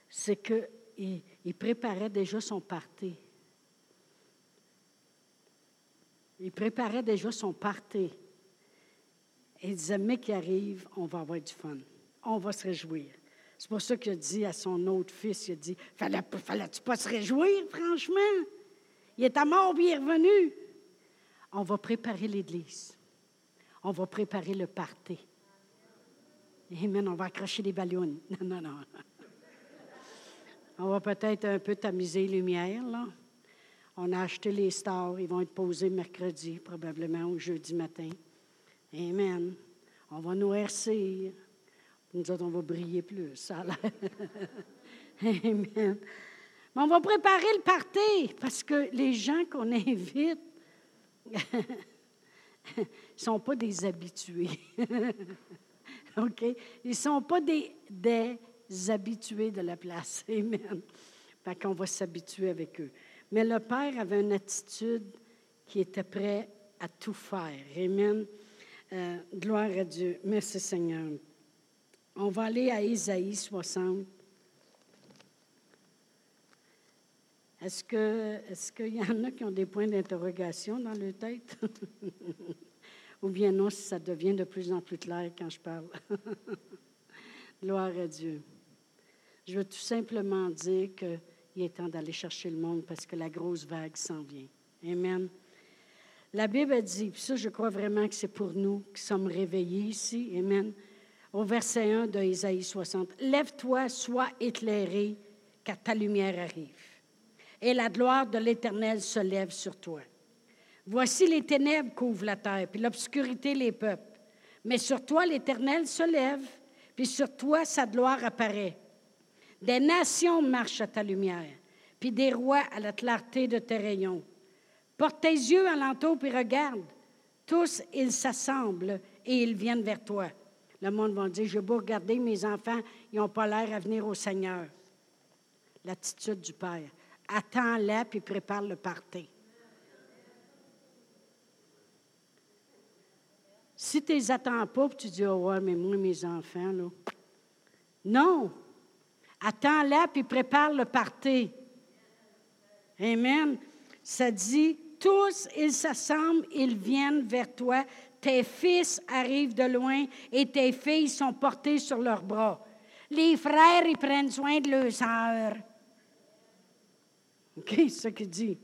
C'est qu'il il préparait déjà son party. Il préparait déjà son party. Et il disait, mais qui arrive, on va avoir du fun. On va se réjouir. C'est pour ça qu'il a dit à son autre fils, il a dit, fallait, fallait-tu pas se réjouir, franchement? Il est à mort, puis il est revenu. On va préparer l'Église. On va préparer le party. Amen, on va accrocher des ballons. <laughs> Non, non, non. On va peut-être un peu tamiser les lumières, là. On a acheté les stars, ils vont être posés mercredi, probablement, ou jeudi matin. Amen. On va nous noircir. Nous autres, on va briller plus, ça <laughs> Amen. Mais on va préparer le party, parce que les gens qu'on invite ne <laughs> sont pas des habitués. <laughs> OK? Ils ne sont pas des, des habitués de la place. Amen. Fait qu'on va s'habituer avec eux. Mais le Père avait une attitude qui était prêt à tout faire. Amen. Euh, gloire à Dieu. Merci Seigneur. On va aller à Isaïe 60. Est-ce que est-ce qu'il y en a qui ont des points d'interrogation dans leur tête? <laughs> Ou bien non, si ça devient de plus en plus clair quand je parle. <laughs> Gloire à Dieu. Je veux tout simplement dire qu'il est temps d'aller chercher le monde parce que la grosse vague s'en vient. Amen. La Bible a dit, puis ça, je crois vraiment que c'est pour nous qui sommes réveillés ici. Amen. Au verset 1 de Isaïe 60. Lève-toi, sois éclairé, car ta lumière arrive. Et la gloire de l'Éternel se lève sur toi. Voici les ténèbres couvrent la terre, puis l'obscurité les peuples. Mais sur toi, l'Éternel se lève, puis sur toi, sa gloire apparaît. Des nations marchent à ta lumière, puis des rois à la clarté de tes rayons. Porte tes yeux alentour, puis regarde. Tous, ils s'assemblent et ils viennent vers toi. Le monde va dire, je vais regarder mes enfants, ils n'ont pas l'air à venir au Seigneur. L'attitude du Père. Attends-la, puis prépare le party. Si tu les attends pas, tu dis, oh ouais, mais moi, mes enfants, là. Non. Attends-la, puis prépare le party. Amen. Ça dit, tous, ils s'assemblent, ils viennent vers toi. Tes fils arrivent de loin et tes filles sont portées sur leurs bras. Les frères, ils prennent soin de leurs sœurs. OK, ce qu'il dit.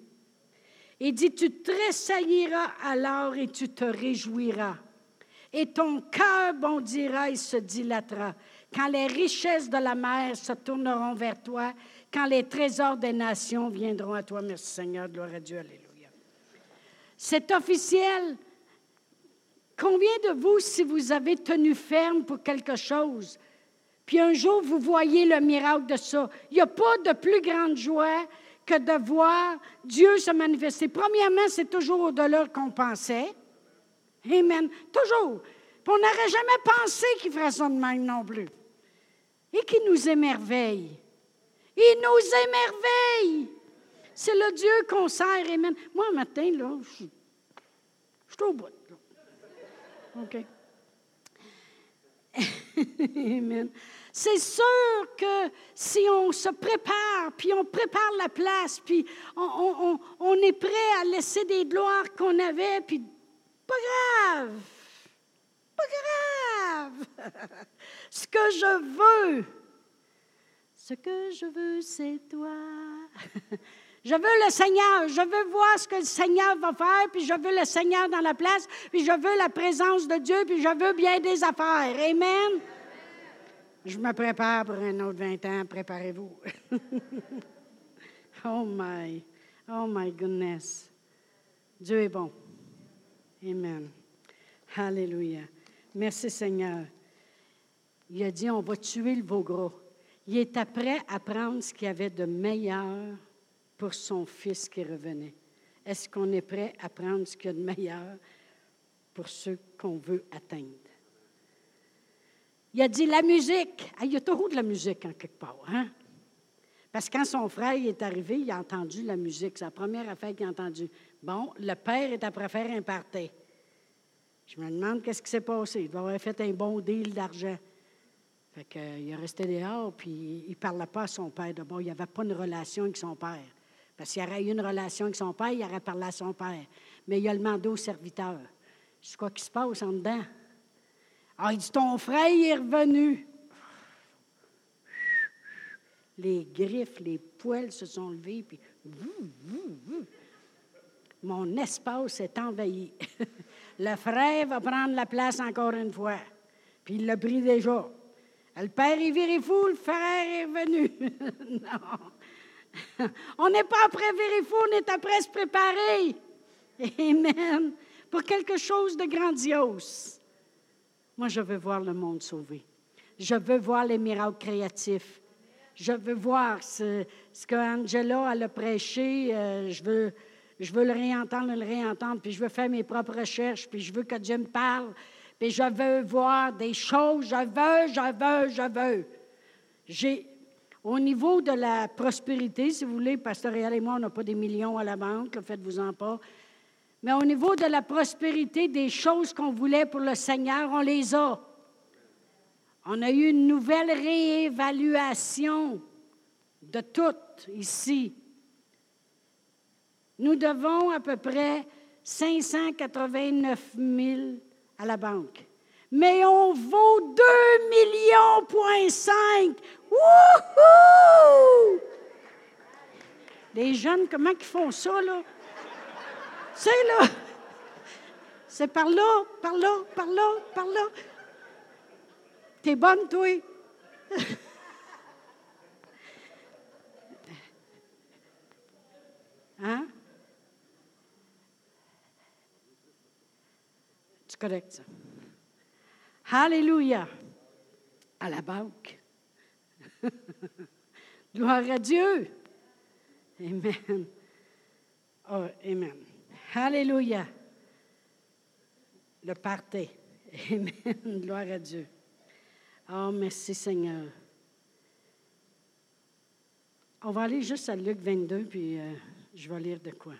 Il dit, tu tressailliras alors et tu te réjouiras et ton cœur bondira et se dilatera. Quand les richesses de la mer se tourneront vers toi, quand les trésors des nations viendront à toi. Merci Seigneur, gloire à Dieu, Alléluia. C'est officiel. Combien de vous, si vous avez tenu ferme pour quelque chose, puis un jour vous voyez le miracle de ça, il n'y a pas de plus grande joie que de voir Dieu se manifester. Premièrement, c'est toujours au-delà qu'on pensait. Amen. Toujours. on n'aurait jamais pensé qu'il ferait ça de même non plus. et qui nous émerveille. Il nous émerveille. C'est le Dieu qu'on sert. Amen. Moi, un matin, là, je suis au bout. <laughs> C'est sûr que si on se prépare, puis on prépare la place, puis on, est prêt à laisser des gloires qu'on avait, puis pas grave, pas grave. <laughs> Ce que je veux, ce que je veux, c'est toi. <laughs> Je veux le Seigneur, je veux voir ce que le Seigneur va faire, puis je veux le Seigneur dans la place, puis je veux la présence de Dieu, puis je veux bien des affaires. Amen. Je me prépare pour un autre 20 ans, préparez-vous. <laughs> oh my, oh my goodness. Dieu est bon. Amen. Alléluia. Merci Seigneur. Il a dit, on va tuer le veau gros. Il était prêt à prendre ce qu'il y avait de meilleur pour son fils qui revenait. Est-ce qu'on est prêt à prendre ce qu'il y a de meilleur pour ceux qu'on veut atteindre? Il a dit la musique. il y a toujours de la musique en quelque part. Hein? Parce que quand son frère est arrivé, il a entendu la musique. C'est la première affaire qu'il a entendue. Bon, le père est après faire un party. Je me demande qu'est-ce qui s'est passé. Il doit avoir fait un bon deal d'argent. Fait que, il est resté dehors, puis il ne parlait pas à son père. D'abord, il n'y avait pas une relation avec son père. Parce qu'il aurait eu une relation avec son père, il aurait parlé à son père. Mais il a demandé au serviteur. C'est quoi qui se passe en dedans? Ah, il dit, ton frère est revenu. Les griffes, les poils se sont levés, puis mon espace est envahi. <laughs> le frère va prendre la place encore une fois. Puis il l'a pris déjà. Le père est viré fou, le frère est revenu. <laughs> non. <laughs> On n'est pas après fou, on est après se préparer. Amen. Pour quelque chose de grandiose. Moi, je veux voir le monde sauvé. Je veux voir les miracles créatifs. Je veux voir ce, ce qu'Angela a prêché. Euh, je, veux, je veux le réentendre, le réentendre, puis je veux faire mes propres recherches, puis je veux que Dieu me parle, puis je veux voir des choses. Je veux, je veux, je veux. J'ai, au niveau de la prospérité, si vous voulez, Pasteur Réal et moi, on n'a pas des millions à la banque, faites-vous-en pas. Mais au niveau de la prospérité, des choses qu'on voulait pour le Seigneur, on les a. On a eu une nouvelle réévaluation de tout ici. Nous devons à peu près 589 000 à la banque. Mais on vaut 2 millions point 5. Wouhou! Les jeunes, comment ils font ça, là? C'est là. C'est par là, par là, par là, par là. T'es bonne, toi? <laughs> hein? C'est correct, ça. Alléluia. À la banque. <laughs> Gloire à Dieu. Amen. Oh, amen. Alléluia. Le party. Amen. <laughs> Gloire à Dieu. Oh, merci Seigneur. On va aller juste à Luc 22, puis euh, je vais lire de quoi.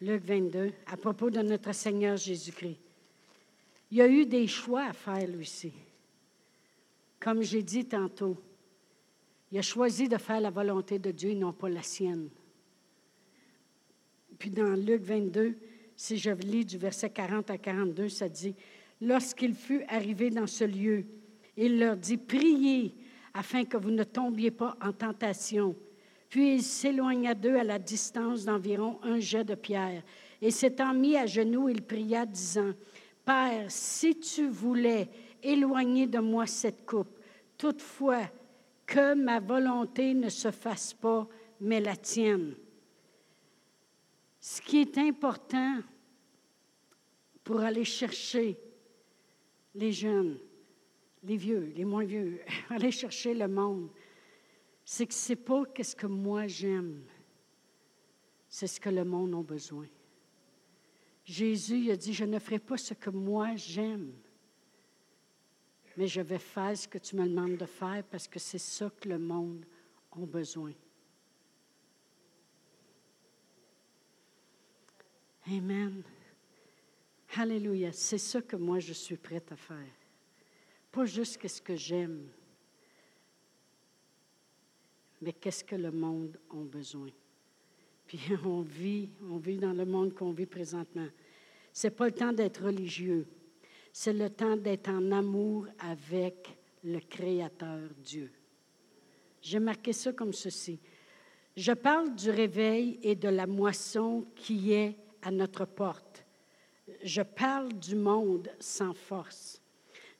Luc 22, à propos de notre Seigneur Jésus-Christ. Il y a eu des choix à faire, lui aussi. Comme j'ai dit tantôt, il a choisi de faire la volonté de Dieu et non pas la sienne. Puis dans Luc 22, si je lis du verset 40 à 42, ça dit, Lorsqu'il fut arrivé dans ce lieu, il leur dit, Priez afin que vous ne tombiez pas en tentation. Puis il s'éloigna d'eux à la distance d'environ un jet de pierre. Et s'étant mis à genoux, il pria, disant, Père, si tu voulais éloigner de moi cette coupe, toutefois que ma volonté ne se fasse pas, mais la tienne. Ce qui est important pour aller chercher les jeunes, les vieux, les moins vieux, <laughs> aller chercher le monde, c'est que ce n'est pas ce que moi j'aime, c'est ce que le monde a besoin. Jésus a dit, je ne ferai pas ce que moi j'aime, mais je vais faire ce que tu me demandes de faire parce que c'est ça que le monde a besoin. Amen. Alléluia. C'est ça que moi, je suis prête à faire. Pas juste ce que j'aime, mais qu'est-ce que le monde a besoin. Puis <laughs> on vit, on vit dans le monde qu'on vit présentement. C'est pas le temps d'être religieux. C'est le temps d'être en amour avec le Créateur Dieu. J'ai marqué ça comme ceci. Je parle du réveil et de la moisson qui est à notre porte. Je parle du monde sans force.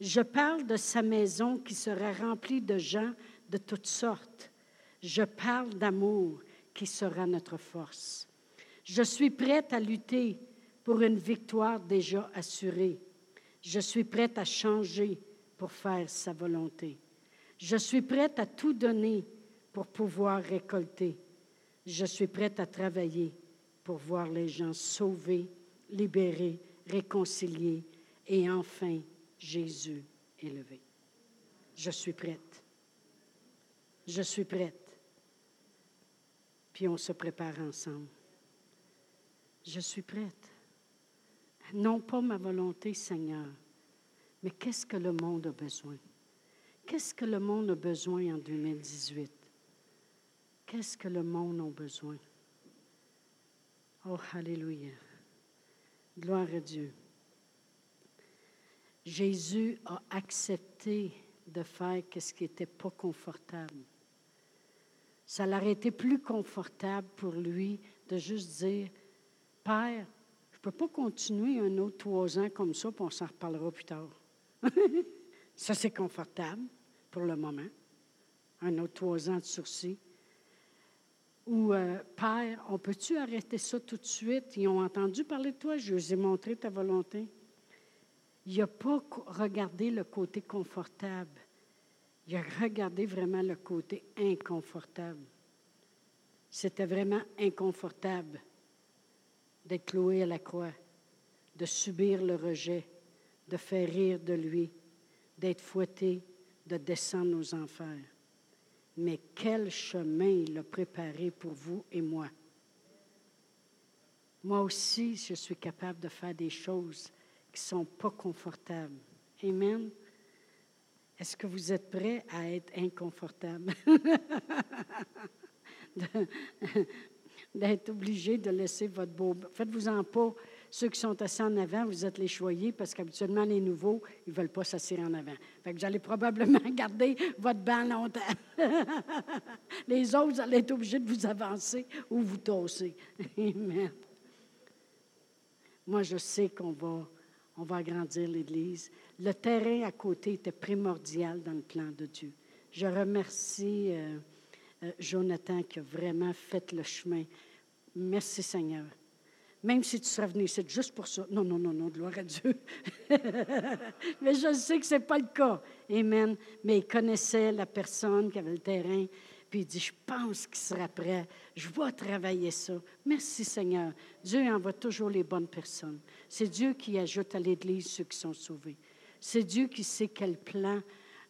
Je parle de sa maison qui sera remplie de gens de toutes sortes. Je parle d'amour qui sera notre force. Je suis prête à lutter pour une victoire déjà assurée. Je suis prête à changer pour faire sa volonté. Je suis prête à tout donner pour pouvoir récolter. Je suis prête à travailler pour voir les gens sauvés, libérés, réconciliés et enfin Jésus élevé. Je suis prête. Je suis prête. Puis on se prépare ensemble. Je suis prête. Non pas ma volonté, Seigneur, mais qu'est-ce que le monde a besoin? Qu'est-ce que le monde a besoin en 2018? Qu'est-ce que le monde a besoin? Oh, Alléluia. Gloire à Dieu. Jésus a accepté de faire ce qui n'était pas confortable. Ça l'aurait été plus confortable pour lui de juste dire, Père, je ne peux pas continuer un autre trois ans comme ça, puis on s'en reparlera plus tard. <laughs> ça, c'est confortable pour le moment. Un autre trois ans de sursis. Ou, euh, Père, on peut-tu arrêter ça tout de suite? Ils ont entendu parler de toi, je leur ai montré ta volonté. Il n'a pas regardé le côté confortable. Il a regardé vraiment le côté inconfortable. C'était vraiment inconfortable d'être cloué à la croix, de subir le rejet, de faire rire de lui, d'être fouetté, de descendre aux enfers mais quel chemin il a préparé pour vous et moi. Moi aussi, je suis capable de faire des choses qui ne sont pas confortables. Amen. Est-ce que vous êtes prêts à être inconfortable? <laughs> D'être obligé de laisser votre beau. Faites-vous-en pas ceux qui sont assis en avant, vous êtes les choyés parce qu'habituellement, les nouveaux, ils ne veulent pas s'asseoir en avant. Fait que vous allez probablement <laughs> garder votre banc longtemps. <laughs> les autres, vous allez être obligés de vous avancer ou vous tosser. Amen. Moi, je sais qu'on va, on va agrandir l'Église. Le terrain à côté était primordial dans le plan de Dieu. Je remercie euh, euh, Jonathan qui a vraiment fait le chemin. Merci Seigneur. Même si tu serais venu c'est juste pour ça. Non, non, non, non, gloire à Dieu. <laughs> Mais je sais que ce n'est pas le cas. Amen. Mais il connaissait la personne qui avait le terrain. Il dit, je pense qu'il sera prêt. Je vais travailler ça. Merci Seigneur. Dieu envoie toujours les bonnes personnes. C'est Dieu qui ajoute à l'Église ceux qui sont sauvés. C'est Dieu qui sait quel plan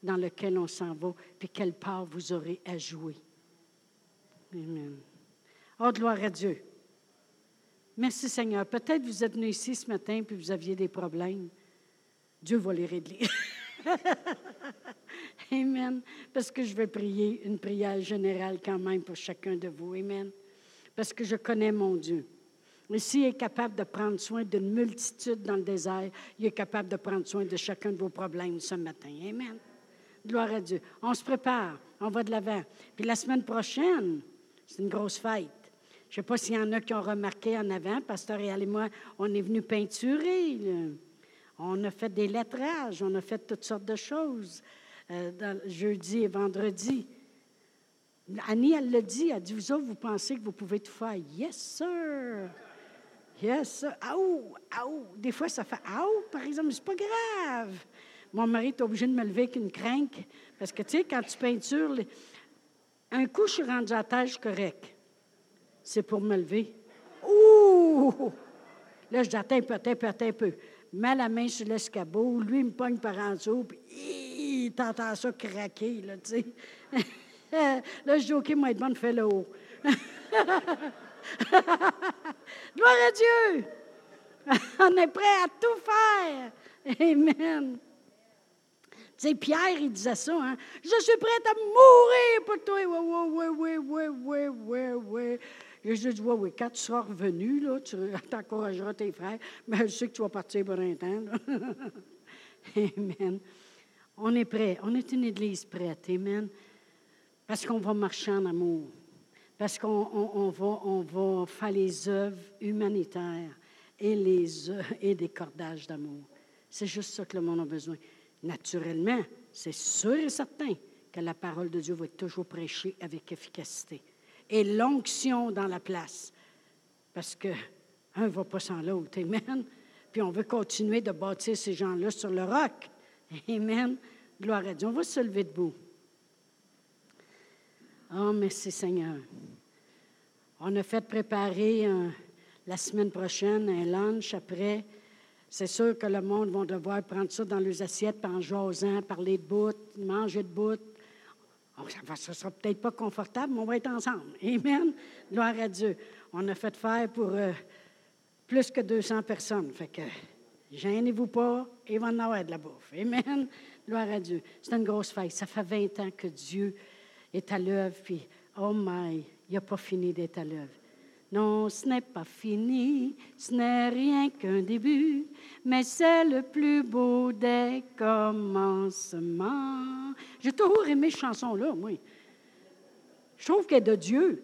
dans lequel on s'en va, puis quelle part vous aurez à jouer. Amen. Oh, gloire à Dieu. Merci Seigneur. Peut-être vous êtes venu ici ce matin puis vous aviez des problèmes. Dieu va les régler. <laughs> Amen. Parce que je vais prier une prière générale quand même pour chacun de vous. Amen. Parce que je connais mon Dieu. Et s'il est capable de prendre soin d'une multitude dans le désert, il est capable de prendre soin de chacun de vos problèmes ce matin. Amen. Gloire à Dieu. On se prépare, on va de l'avant. Puis la semaine prochaine, c'est une grosse fête. Je ne sais pas s'il y en a qui ont remarqué en avant, Pasteur Réal et moi, on est venu peinturer. On a fait des lettrages, on a fait toutes sortes de choses euh, jeudi et vendredi. Annie, elle l'a dit, elle dit, vous autres, vous pensez que vous pouvez tout faire. Yes, sir. Yes, sir. Aou, aou. Des fois, ça fait aou, par exemple, c'est pas grave. Mon mari est obligé de me lever avec une crainte, parce que, tu sais, quand tu peintures, un coup, je suis rendu à terre, correct c'est pour me lever. Ouh! Là, je dis, attends un peu, attends un peu, attends un peu. Mets la main sur l'escabeau, lui, il me pogne par en dessous, puis t'entends ça craquer, là, tu sais. <laughs> là, je dis, OK, moi, être bonne, fais le haut. <laughs> Gloire à Dieu! <laughs> On est prêt à tout faire. Amen. Tu sais, Pierre, il disait ça, hein? Je suis prêt à mourir pour toi. Oui, oui, oui, oui, oui, oui, oui. Et je dis, oui, oui, quand tu seras revenu, là, tu encourageras tes frères, mais je sais que tu vas partir pour un temps. Amen. On est prêt. On est une église prête. Amen. Parce qu'on va marcher en amour. Parce qu'on va, on va faire les œuvres humanitaires et, les, et des cordages d'amour. C'est juste ça que le monde a besoin. Naturellement, c'est sûr et certain que la parole de Dieu va être toujours prêchée avec efficacité. Et l'onction dans la place. Parce que un ne va pas sans l'autre. Amen. Puis on veut continuer de bâtir ces gens-là sur le roc. <laughs> Amen. Gloire à Dieu. On va se lever debout. Oh, merci Seigneur. On a fait préparer la semaine prochaine un lunch après. C'est sûr que le monde va devoir prendre ça dans leurs assiettes, en jasant, parler de bout, manger de bout. Oh, ça ne sera peut-être pas confortable, mais on va être ensemble. Amen. Gloire à Dieu. On a fait faire pour euh, plus que 200 personnes. Fait que, gênez-vous pas, il va en avoir de la bouffe. Amen. Gloire à Dieu. C'est une grosse fête. Ça fait 20 ans que Dieu est à l'œuvre, puis, oh my, il n'a pas fini d'être à l'œuvre. Non, ce n'est pas fini, ce n'est rien qu'un début, mais c'est le plus beau des commencements. J'ai toujours aimé cette chanson-là, moi. Je trouve qu'elle est de Dieu.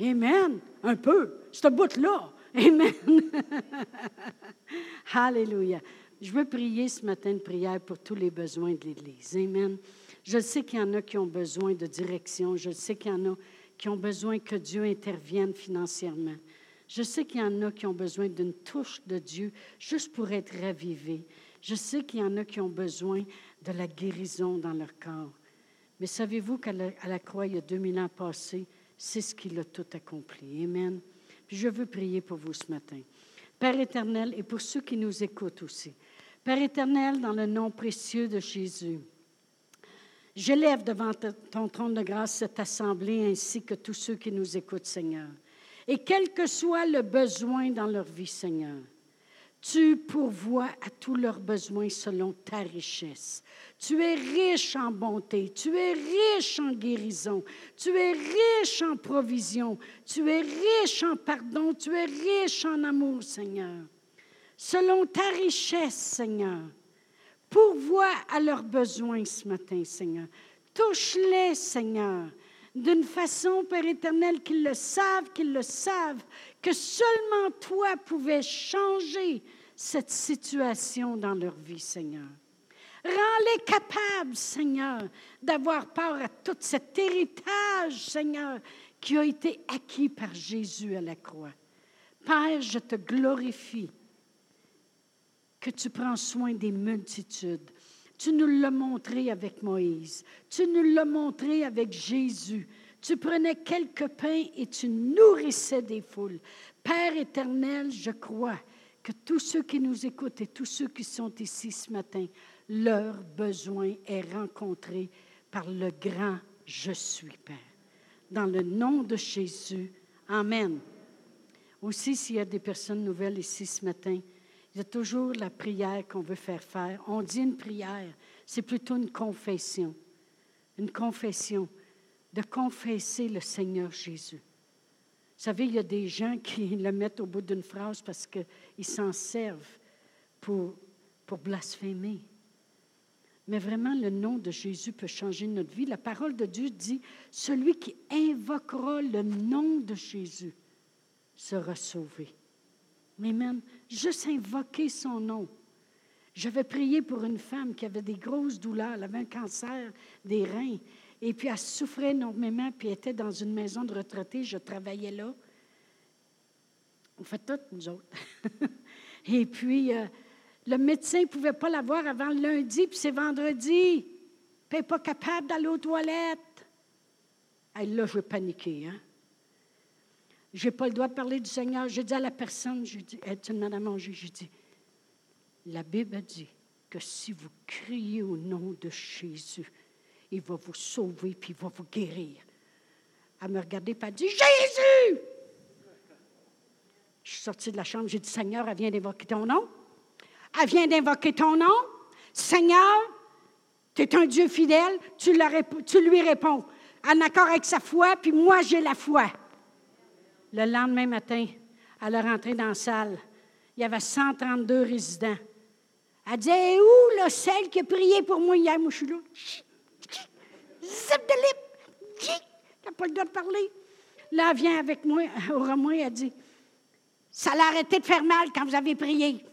Amen. Un peu. Ce bout-là. Amen. <laughs> Alléluia. Je veux prier ce matin de prière pour tous les besoins de l'Église. Amen. Je sais qu'il y en a qui ont besoin de direction. Je sais qu'il y en a qui ont besoin que Dieu intervienne financièrement. Je sais qu'il y en a qui ont besoin d'une touche de Dieu juste pour être ravivés. Je sais qu'il y en a qui ont besoin de la guérison dans leur corps. Mais savez-vous qu'à la, croix, il y a 2000 ans passés, c'est ce qu'il a tout accompli. Amen. Je veux prier pour vous ce matin. Père éternel, et pour ceux qui nous écoutent aussi. Père éternel, dans le nom précieux de Jésus, J'élève devant ton trône de grâce cette assemblée ainsi que tous ceux qui nous écoutent, Seigneur. Et quel que soit le besoin dans leur vie, Seigneur, tu pourvois à tous leurs besoins selon ta richesse. Tu es riche en bonté, tu es riche en guérison, tu es riche en provision, tu es riche en pardon, tu es riche en amour, Seigneur. Selon ta richesse, Seigneur, Pourvois à leurs besoins ce matin, Seigneur. Touche-les, Seigneur, d'une façon, Père éternel, qu'ils le savent, qu'ils le savent, que seulement toi pouvais changer cette situation dans leur vie, Seigneur. Rends-les capables, Seigneur, d'avoir part à tout cet héritage, Seigneur, qui a été acquis par Jésus à la croix. Père, je te glorifie que tu prends soin des multitudes. Tu nous l'as montré avec Moïse. Tu nous l'as montré avec Jésus. Tu prenais quelques pains et tu nourrissais des foules. Père éternel, je crois que tous ceux qui nous écoutent et tous ceux qui sont ici ce matin, leur besoin est rencontré par le grand Je suis Père. Dans le nom de Jésus, Amen. Aussi, s'il y a des personnes nouvelles ici ce matin, il y a toujours la prière qu'on veut faire faire. On dit une prière, c'est plutôt une confession. Une confession, de confesser le Seigneur Jésus. Vous savez, il y a des gens qui <laughs> le mettent au bout d'une phrase parce qu'ils s'en servent pour, pour blasphémer. Mais vraiment, le nom de Jésus peut changer notre vie. La parole de Dieu dit, celui qui invoquera le nom de Jésus sera sauvé. Amen. Juste invoquer son nom. J'avais prié pour une femme qui avait des grosses douleurs. Elle avait un cancer des reins. Et puis, elle souffrait énormément, puis elle était dans une maison de retraité. Je travaillais là. On fait tout, nous autres. <laughs> Et puis, euh, le médecin ne pouvait pas la voir avant lundi, puis c'est vendredi. Puis elle n'est pas capable d'aller aux toilettes. Elle, là, je vais paniquer. Hein? Je n'ai pas le droit de parler du Seigneur. Je dis à la personne, je dis, tu m'as à manger. Je dis, la Bible dit que si vous criez au nom de Jésus, il va vous sauver puis il va vous guérir. Elle me regardait elle dit Jésus Je suis sortie de la chambre, j'ai dit Seigneur, elle vient d'invoquer ton nom. Elle vient d'invoquer ton nom. Seigneur, tu es un Dieu fidèle, tu, lui réponds en accord avec sa foi, puis moi j'ai la foi. Le lendemain matin, elle est rentrée dans la salle. Il y avait 132 résidents. Elle dit Où, là, celle qui a prié pour moi hier? Moi, je suis là. Zip de lip. Tu n'as pas le droit de parler. Là, elle vient avec moi, <laughs> au remoi, elle dit Ça l'a arrêté de faire mal quand vous avez prié.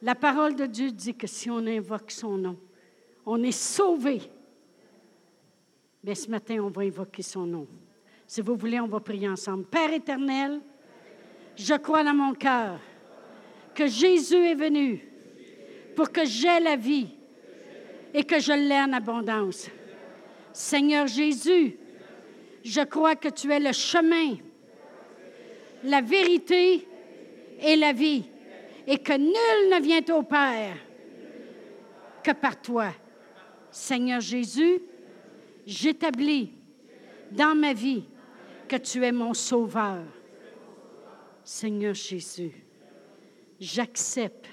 La parole de Dieu dit que si on invoque son nom, on est sauvé. Mais ce matin, on va invoquer son nom. Si vous voulez, on va prier ensemble. Père éternel, je crois dans mon cœur que Jésus est venu pour que j'aie la vie et que je l'ai en abondance. Seigneur Jésus, je crois que tu es le chemin, la vérité et la vie, et que nul ne vient au Père que par toi. Seigneur Jésus, j'établis dans ma vie que tu es mon sauveur. Seigneur Jésus, j'accepte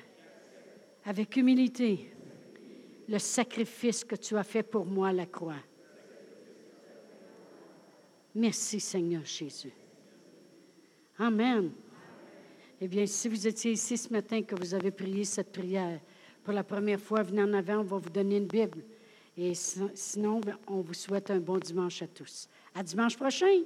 avec humilité le sacrifice que tu as fait pour moi à la croix. Merci Seigneur Jésus. Amen. Eh bien, si vous étiez ici ce matin, que vous avez prié cette prière, pour la première fois, venez en avant, on va vous donner une Bible. Et sinon, on vous souhaite un bon dimanche à tous. À dimanche prochain.